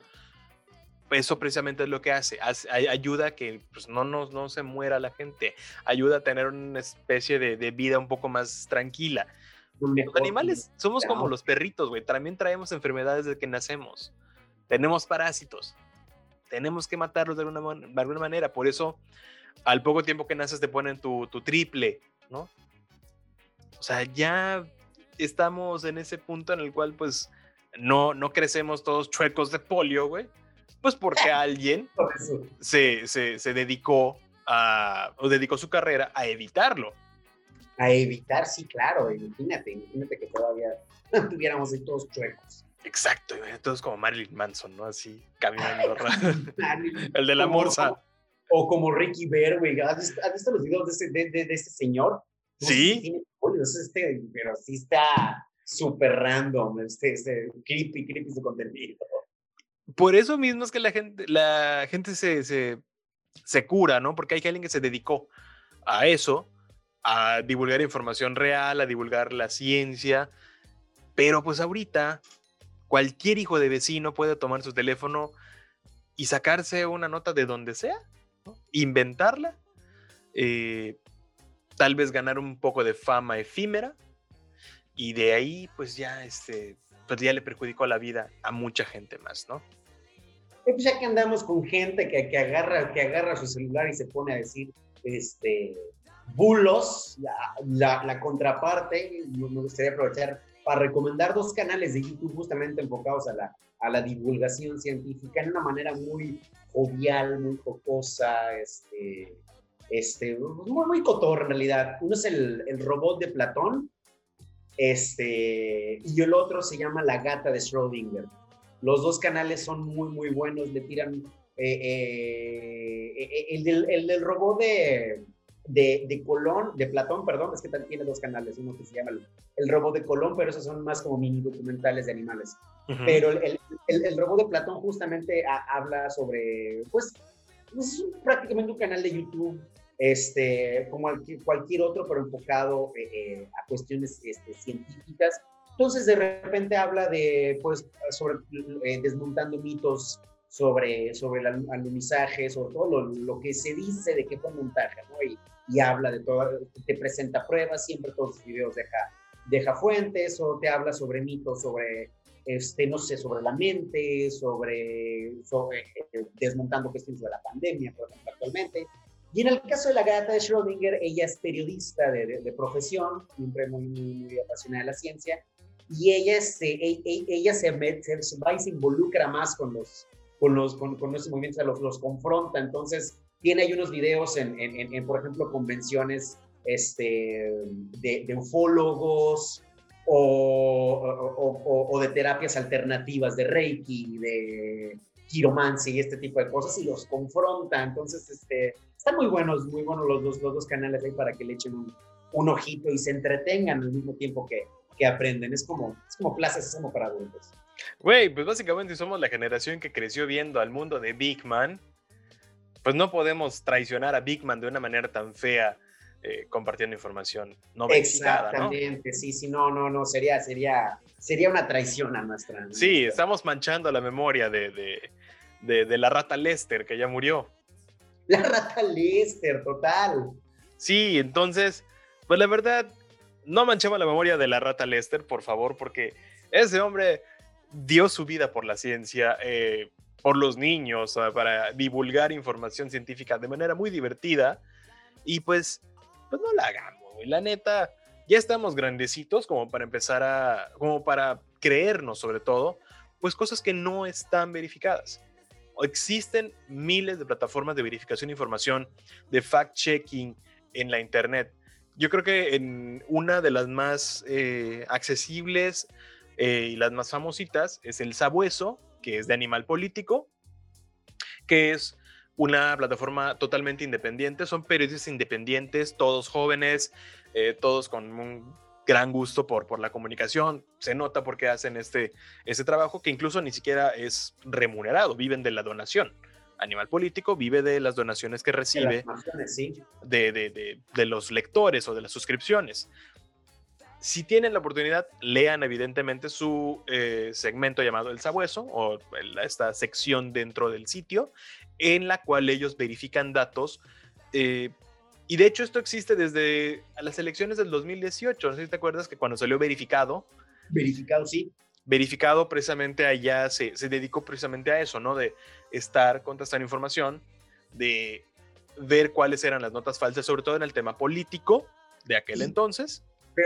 Eso precisamente es lo que hace, ayuda a que pues, no, no, no se muera la gente, ayuda a tener una especie de, de vida un poco más tranquila. Los animales somos como los perritos, güey, también traemos enfermedades desde que nacemos, tenemos parásitos, tenemos que matarlos de alguna, de alguna manera. Por eso, al poco tiempo que naces, te ponen tu, tu triple, ¿no? O sea, ya estamos en ese punto en el cual, pues, no, no crecemos todos chuecos de polio, güey. Pues porque (laughs) alguien se, se, se, dedicó a, o dedicó su carrera a evitarlo. A evitar, sí, claro. Imagínate, imagínate que todavía (laughs) tuviéramos todos chuecos. Exacto, todos como Marilyn Manson, ¿no? Así, caminando. (laughs) el de la morsa. O como Ricky Bear, güey. ¿Has, visto los videos de este, de, de, este señor? sí. este, pero sí está súper random, este, este creepy, creepy su contenido. Por eso mismo es que la gente, la gente se, se, se cura, ¿no? Porque hay alguien que se dedicó a eso, a divulgar información real, a divulgar la ciencia. Pero pues ahorita cualquier hijo de vecino puede tomar su teléfono y sacarse una nota de donde sea, inventarla, eh, tal vez ganar un poco de fama efímera y de ahí pues ya, este, pues ya le perjudicó la vida a mucha gente más, ¿no? Pues ya que andamos con gente que, agarra, que agarra su celular y se pone a decir, este, bulos, la, contraparte, me gustaría aprovechar para recomendar dos canales de YouTube justamente enfocados a la, a la divulgación científica en una manera muy jovial, muy jocosa, este, este, muy, muy cotorra en realidad. Uno es el, el, robot de Platón, este, y el otro se llama La gata de Schrödinger. Los dos canales son muy, muy buenos, le tiran... Eh, eh, eh, el, el, del robot de, de, de, Colón, de Platón, perdón, es que tiene dos canales, uno que se llama El, robot de Colón, pero esos son más como mini documentales de animales. Pero el, el, robot de Platón justamente habla sobre, pues, pues, es prácticamente un canal de YouTube, este, como cualquier otro, pero enfocado eh, eh, a cuestiones este, científicas. Entonces, de repente habla de, pues, sobre eh, desmontando mitos sobre, sobre el alunizaje, sobre todo lo, lo, que se dice de qué fue montaje, ¿no? Y, y habla de todo, te presenta pruebas, siempre todos sus videos deja, deja fuentes o te habla sobre mitos, sobre, este, no sé, sobre la mente, sobre, sobre eh, desmontando cuestiones de la pandemia, por ejemplo, actualmente. Y en el caso de la gata de Schrödinger, ella es periodista de, de, profesión, siempre muy, muy, apasionada de la ciencia, y ella, se, e, e, ella se, se, va y se involucra más con los, con los, con, con esos movimientos, los, los confronta, entonces tiene ahí unos videos en, en, por ejemplo, convenciones este, de, de ufólogos o, o, o, de terapias alternativas, de Reiki, de quiromancia y este tipo de cosas, y los confronta. Entonces, este, están muy buenos, muy buenos los dos, los dos canales ahí para que le echen un, un ojito y se entretengan al mismo tiempo que, que aprenden. Es como, es como plazas, como para adultos. Güey, pues básicamente somos la generación que creció viendo al mundo de Big Man pues no podemos traicionar a Big Man de una manera tan fea eh, compartiendo información no Exactamente, sí, sí, no, no, no, sería, sería, sería una traición a nuestra. Sí, estamos manchando la memoria de, de, de, la rata Lester, que ya murió. La rata Lester, total. Sí, entonces, pues la verdad, no manchemos la memoria de la rata Lester, por favor, porque ese hombre dio su vida por la ciencia. Eh, por los niños, para divulgar información científica de manera muy divertida. Y pues, pues no la hagamos, La neta, ya estamos grandecitos como para empezar a, como para creernos sobre todo, pues cosas que no están verificadas. Existen miles de plataformas de verificación de información, de fact-checking en la Internet. Yo creo que en una de las más eh, accesibles eh, y las más famositas es el Sabueso, que es de Animal Político, que es una plataforma totalmente independiente. Son periodistas independientes, todos jóvenes, eh, todos con un gran gusto por, por la comunicación. Se nota porque hacen este, este trabajo que incluso ni siquiera es remunerado, viven de la donación. Animal Político vive de las donaciones que recibe de, de, de, los lectores o de las suscripciones. Si tienen la oportunidad, lean evidentemente su eh, segmento llamado El Sabueso o esta sección dentro del sitio en la cual ellos verifican datos. Eh, y de hecho esto existe desde las elecciones del 2018. No sé si te acuerdas que cuando salió verificado. Verificado, sí. Verificado precisamente allá se, se dedicó precisamente a eso, ¿no? De estar contrastando información, de ver cuáles eran las notas falsas, sobre todo en el tema político de aquel entonces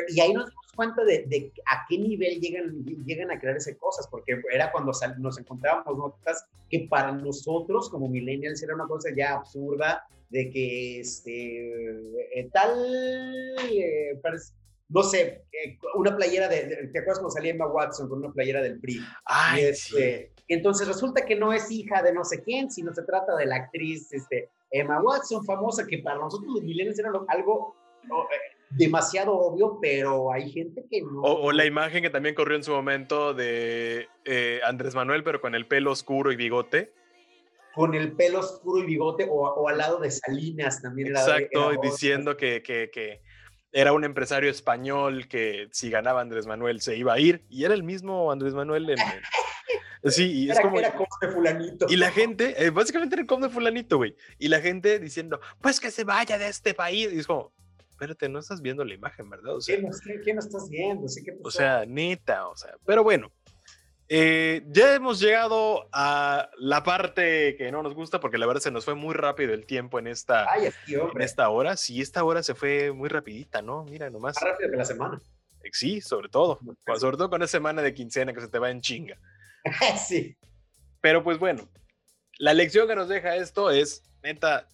y ahí nos dimos cuenta de, a qué nivel llegan, llegan a crearse cosas, porque era cuando nos encontrábamos notas que para nosotros como millennials era una cosa ya absurda, de que este, eh, tal, eh, no sé, eh, una playera de, ¿te acuerdas cuando salía Emma Watson con una playera del PRI? Ay, este, Entonces resulta que no es hija de no sé quién, sino se trata de la actriz, este, Emma Watson, famosa, que para nosotros los millennials era algo demasiado obvio, pero hay gente que no. O, la imagen que también corrió en su momento de eh, Andrés Manuel, pero con el pelo oscuro y bigote. Con el pelo oscuro y bigote, o, al lado de Salinas también. Exacto, diciendo que, que, que, era un empresario español que si ganaba Andrés Manuel se iba a ir, y era el mismo Andrés Manuel en, (laughs) Sí, y es como. Era de fulanito. Y la gente, eh, básicamente era el com de fulanito, güey. Y la gente diciendo, pues que se vaya de este país. Y es como, espérate, no estás viendo la imagen, ¿verdad? O sea, ¿Qué, no, estás viendo? o sea, neta, o sea, pero bueno. Eh, ya hemos llegado a la parte que no nos gusta porque la verdad se nos fue muy rápido el tiempo en esta, en esta hora. Sí, esta hora se fue muy rapidita, ¿no? Mira nomás. Más rápido que la semana. Sí, sobre todo. Sobre todo con esa semana de quincena que se te va en chinga. (laughs) sí. Pero pues bueno, la lección que nos deja esto es, neta,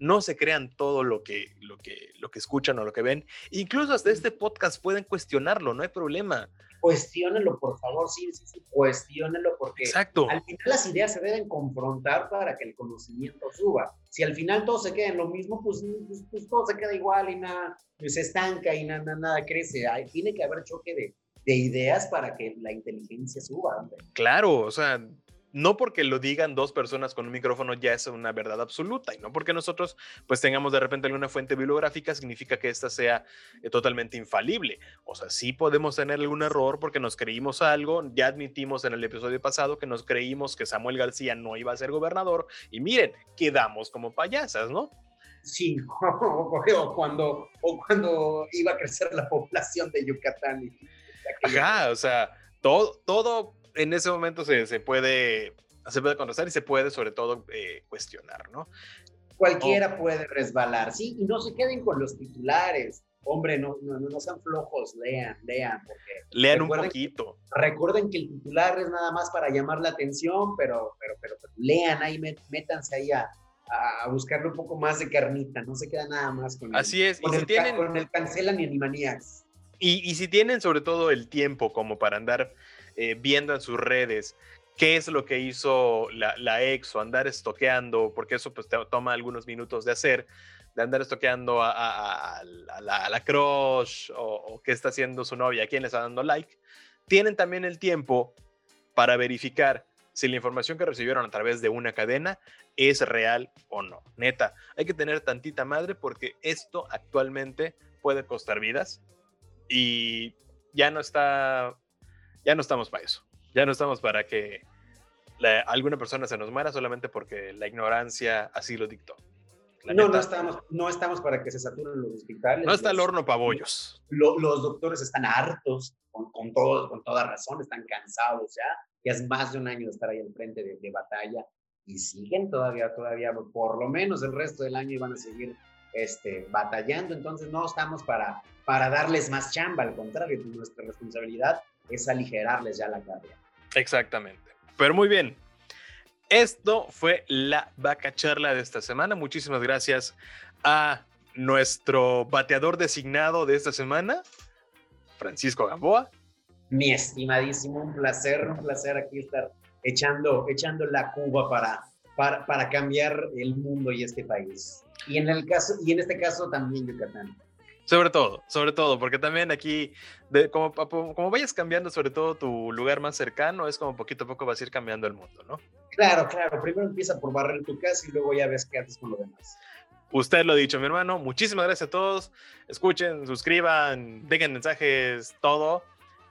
no se crean todo lo que, lo que, lo que escuchan o lo que ven. Incluso hasta este podcast pueden cuestionarlo, no hay problema. Cuestiónenlo, por favor, sí, sí, sí, cuestiónenlo, porque Exacto. al final las ideas se deben confrontar para que el conocimiento suba. Si al final todo se queda en lo mismo, pues, pues, pues todo se queda igual y nada, pues se estanca y nada, nada, crece. tiene que haber choque de, de ideas para que la inteligencia suba. Claro, o sea, no porque lo digan dos personas con un micrófono ya es una verdad absoluta y no porque nosotros pues tengamos de repente alguna fuente bibliográfica significa que esta sea eh, totalmente infalible. O sea, sí podemos tener algún error porque nos creímos algo, ya admitimos en el episodio pasado que nos creímos que Samuel García no iba a ser gobernador y miren, quedamos como payasas, ¿no? Sí, (laughs) o cuando, o cuando iba a crecer la población de Yucatán. Ajá, o sea, todo, todo en ese momento se, se, puede, se puede conocer y se puede sobre todo eh, cuestionar, ¿no? Cualquiera puede resbalar, sí, y no se queden con los titulares. Hombre, no, no, no sean flojos, lean, lean. Porque lean un poquito. recuerden que el titular es nada más para llamar la atención, pero, pero, pero, lean ahí, métanse ahí a, a buscarle un poco más de carnita, no se queda nada más con Así es, con, y el, tienen, con el cancelan y Animaniacs. Y, y, si tienen sobre todo el tiempo como para andar eh, viendo en sus redes qué es lo que hizo la, la ex o andar estoqueando, porque eso pues toma algunos minutos de hacer, de andar estoqueando a, la, a crush o, qué está haciendo su novia, a quién le está dando like, tienen también el tiempo para verificar si la información que recibieron a través de una cadena es real o no. Neta, hay que tener tantita madre porque esto actualmente puede costar vidas y ya no está ya no estamos para eso. Ya no estamos para que alguna persona se nos muera solamente porque la ignorancia así lo dictó. no, no estamos, no estamos para que se saturen los hospitales. No está el horno para bollos. los doctores están hartos, con, con, todo, con toda razón, están cansados ya. Ya es más de un año de estar ahí al frente de, de batalla y siguen todavía, todavía, por lo menos el resto del año van a seguir este, batallando. Entonces no estamos para, para darles más chamba, al contrario, nuestra responsabilidad es aligerarles ya la carga. Exactamente. Pero muy bien. Esto fue la vaca charla de esta semana. Muchísimas gracias a nuestro bateador designado de esta semana, Francisco Gamboa. Mi estimadísimo, un placer, un placer aquí estar echando, echando la cuba para, para, para cambiar el mundo y este país. Y en, el caso, y en este caso también Yucatán. Sobre todo, sobre todo, porque también aquí, como, como vayas cambiando sobre todo tu lugar más cercano, es como poquito a poco vas a ir cambiando el mundo, ¿no? Claro, claro. Primero empieza por barrer tu casa y luego ya ves qué haces con lo demás. Usted lo ha dicho, mi hermano. Muchísimas gracias a todos. Escuchen, suscriban, dejen mensajes, todo.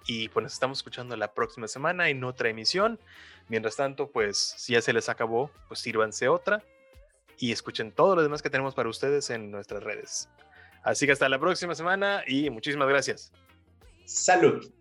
Y pues nos estamos escuchando la próxima semana en otra emisión. Mientras tanto, pues si ya se les acabó, pues sírvanse otra y escuchen todo lo demás que tenemos para ustedes en nuestras redes. Así que hasta la próxima semana y muchísimas gracias. Salud.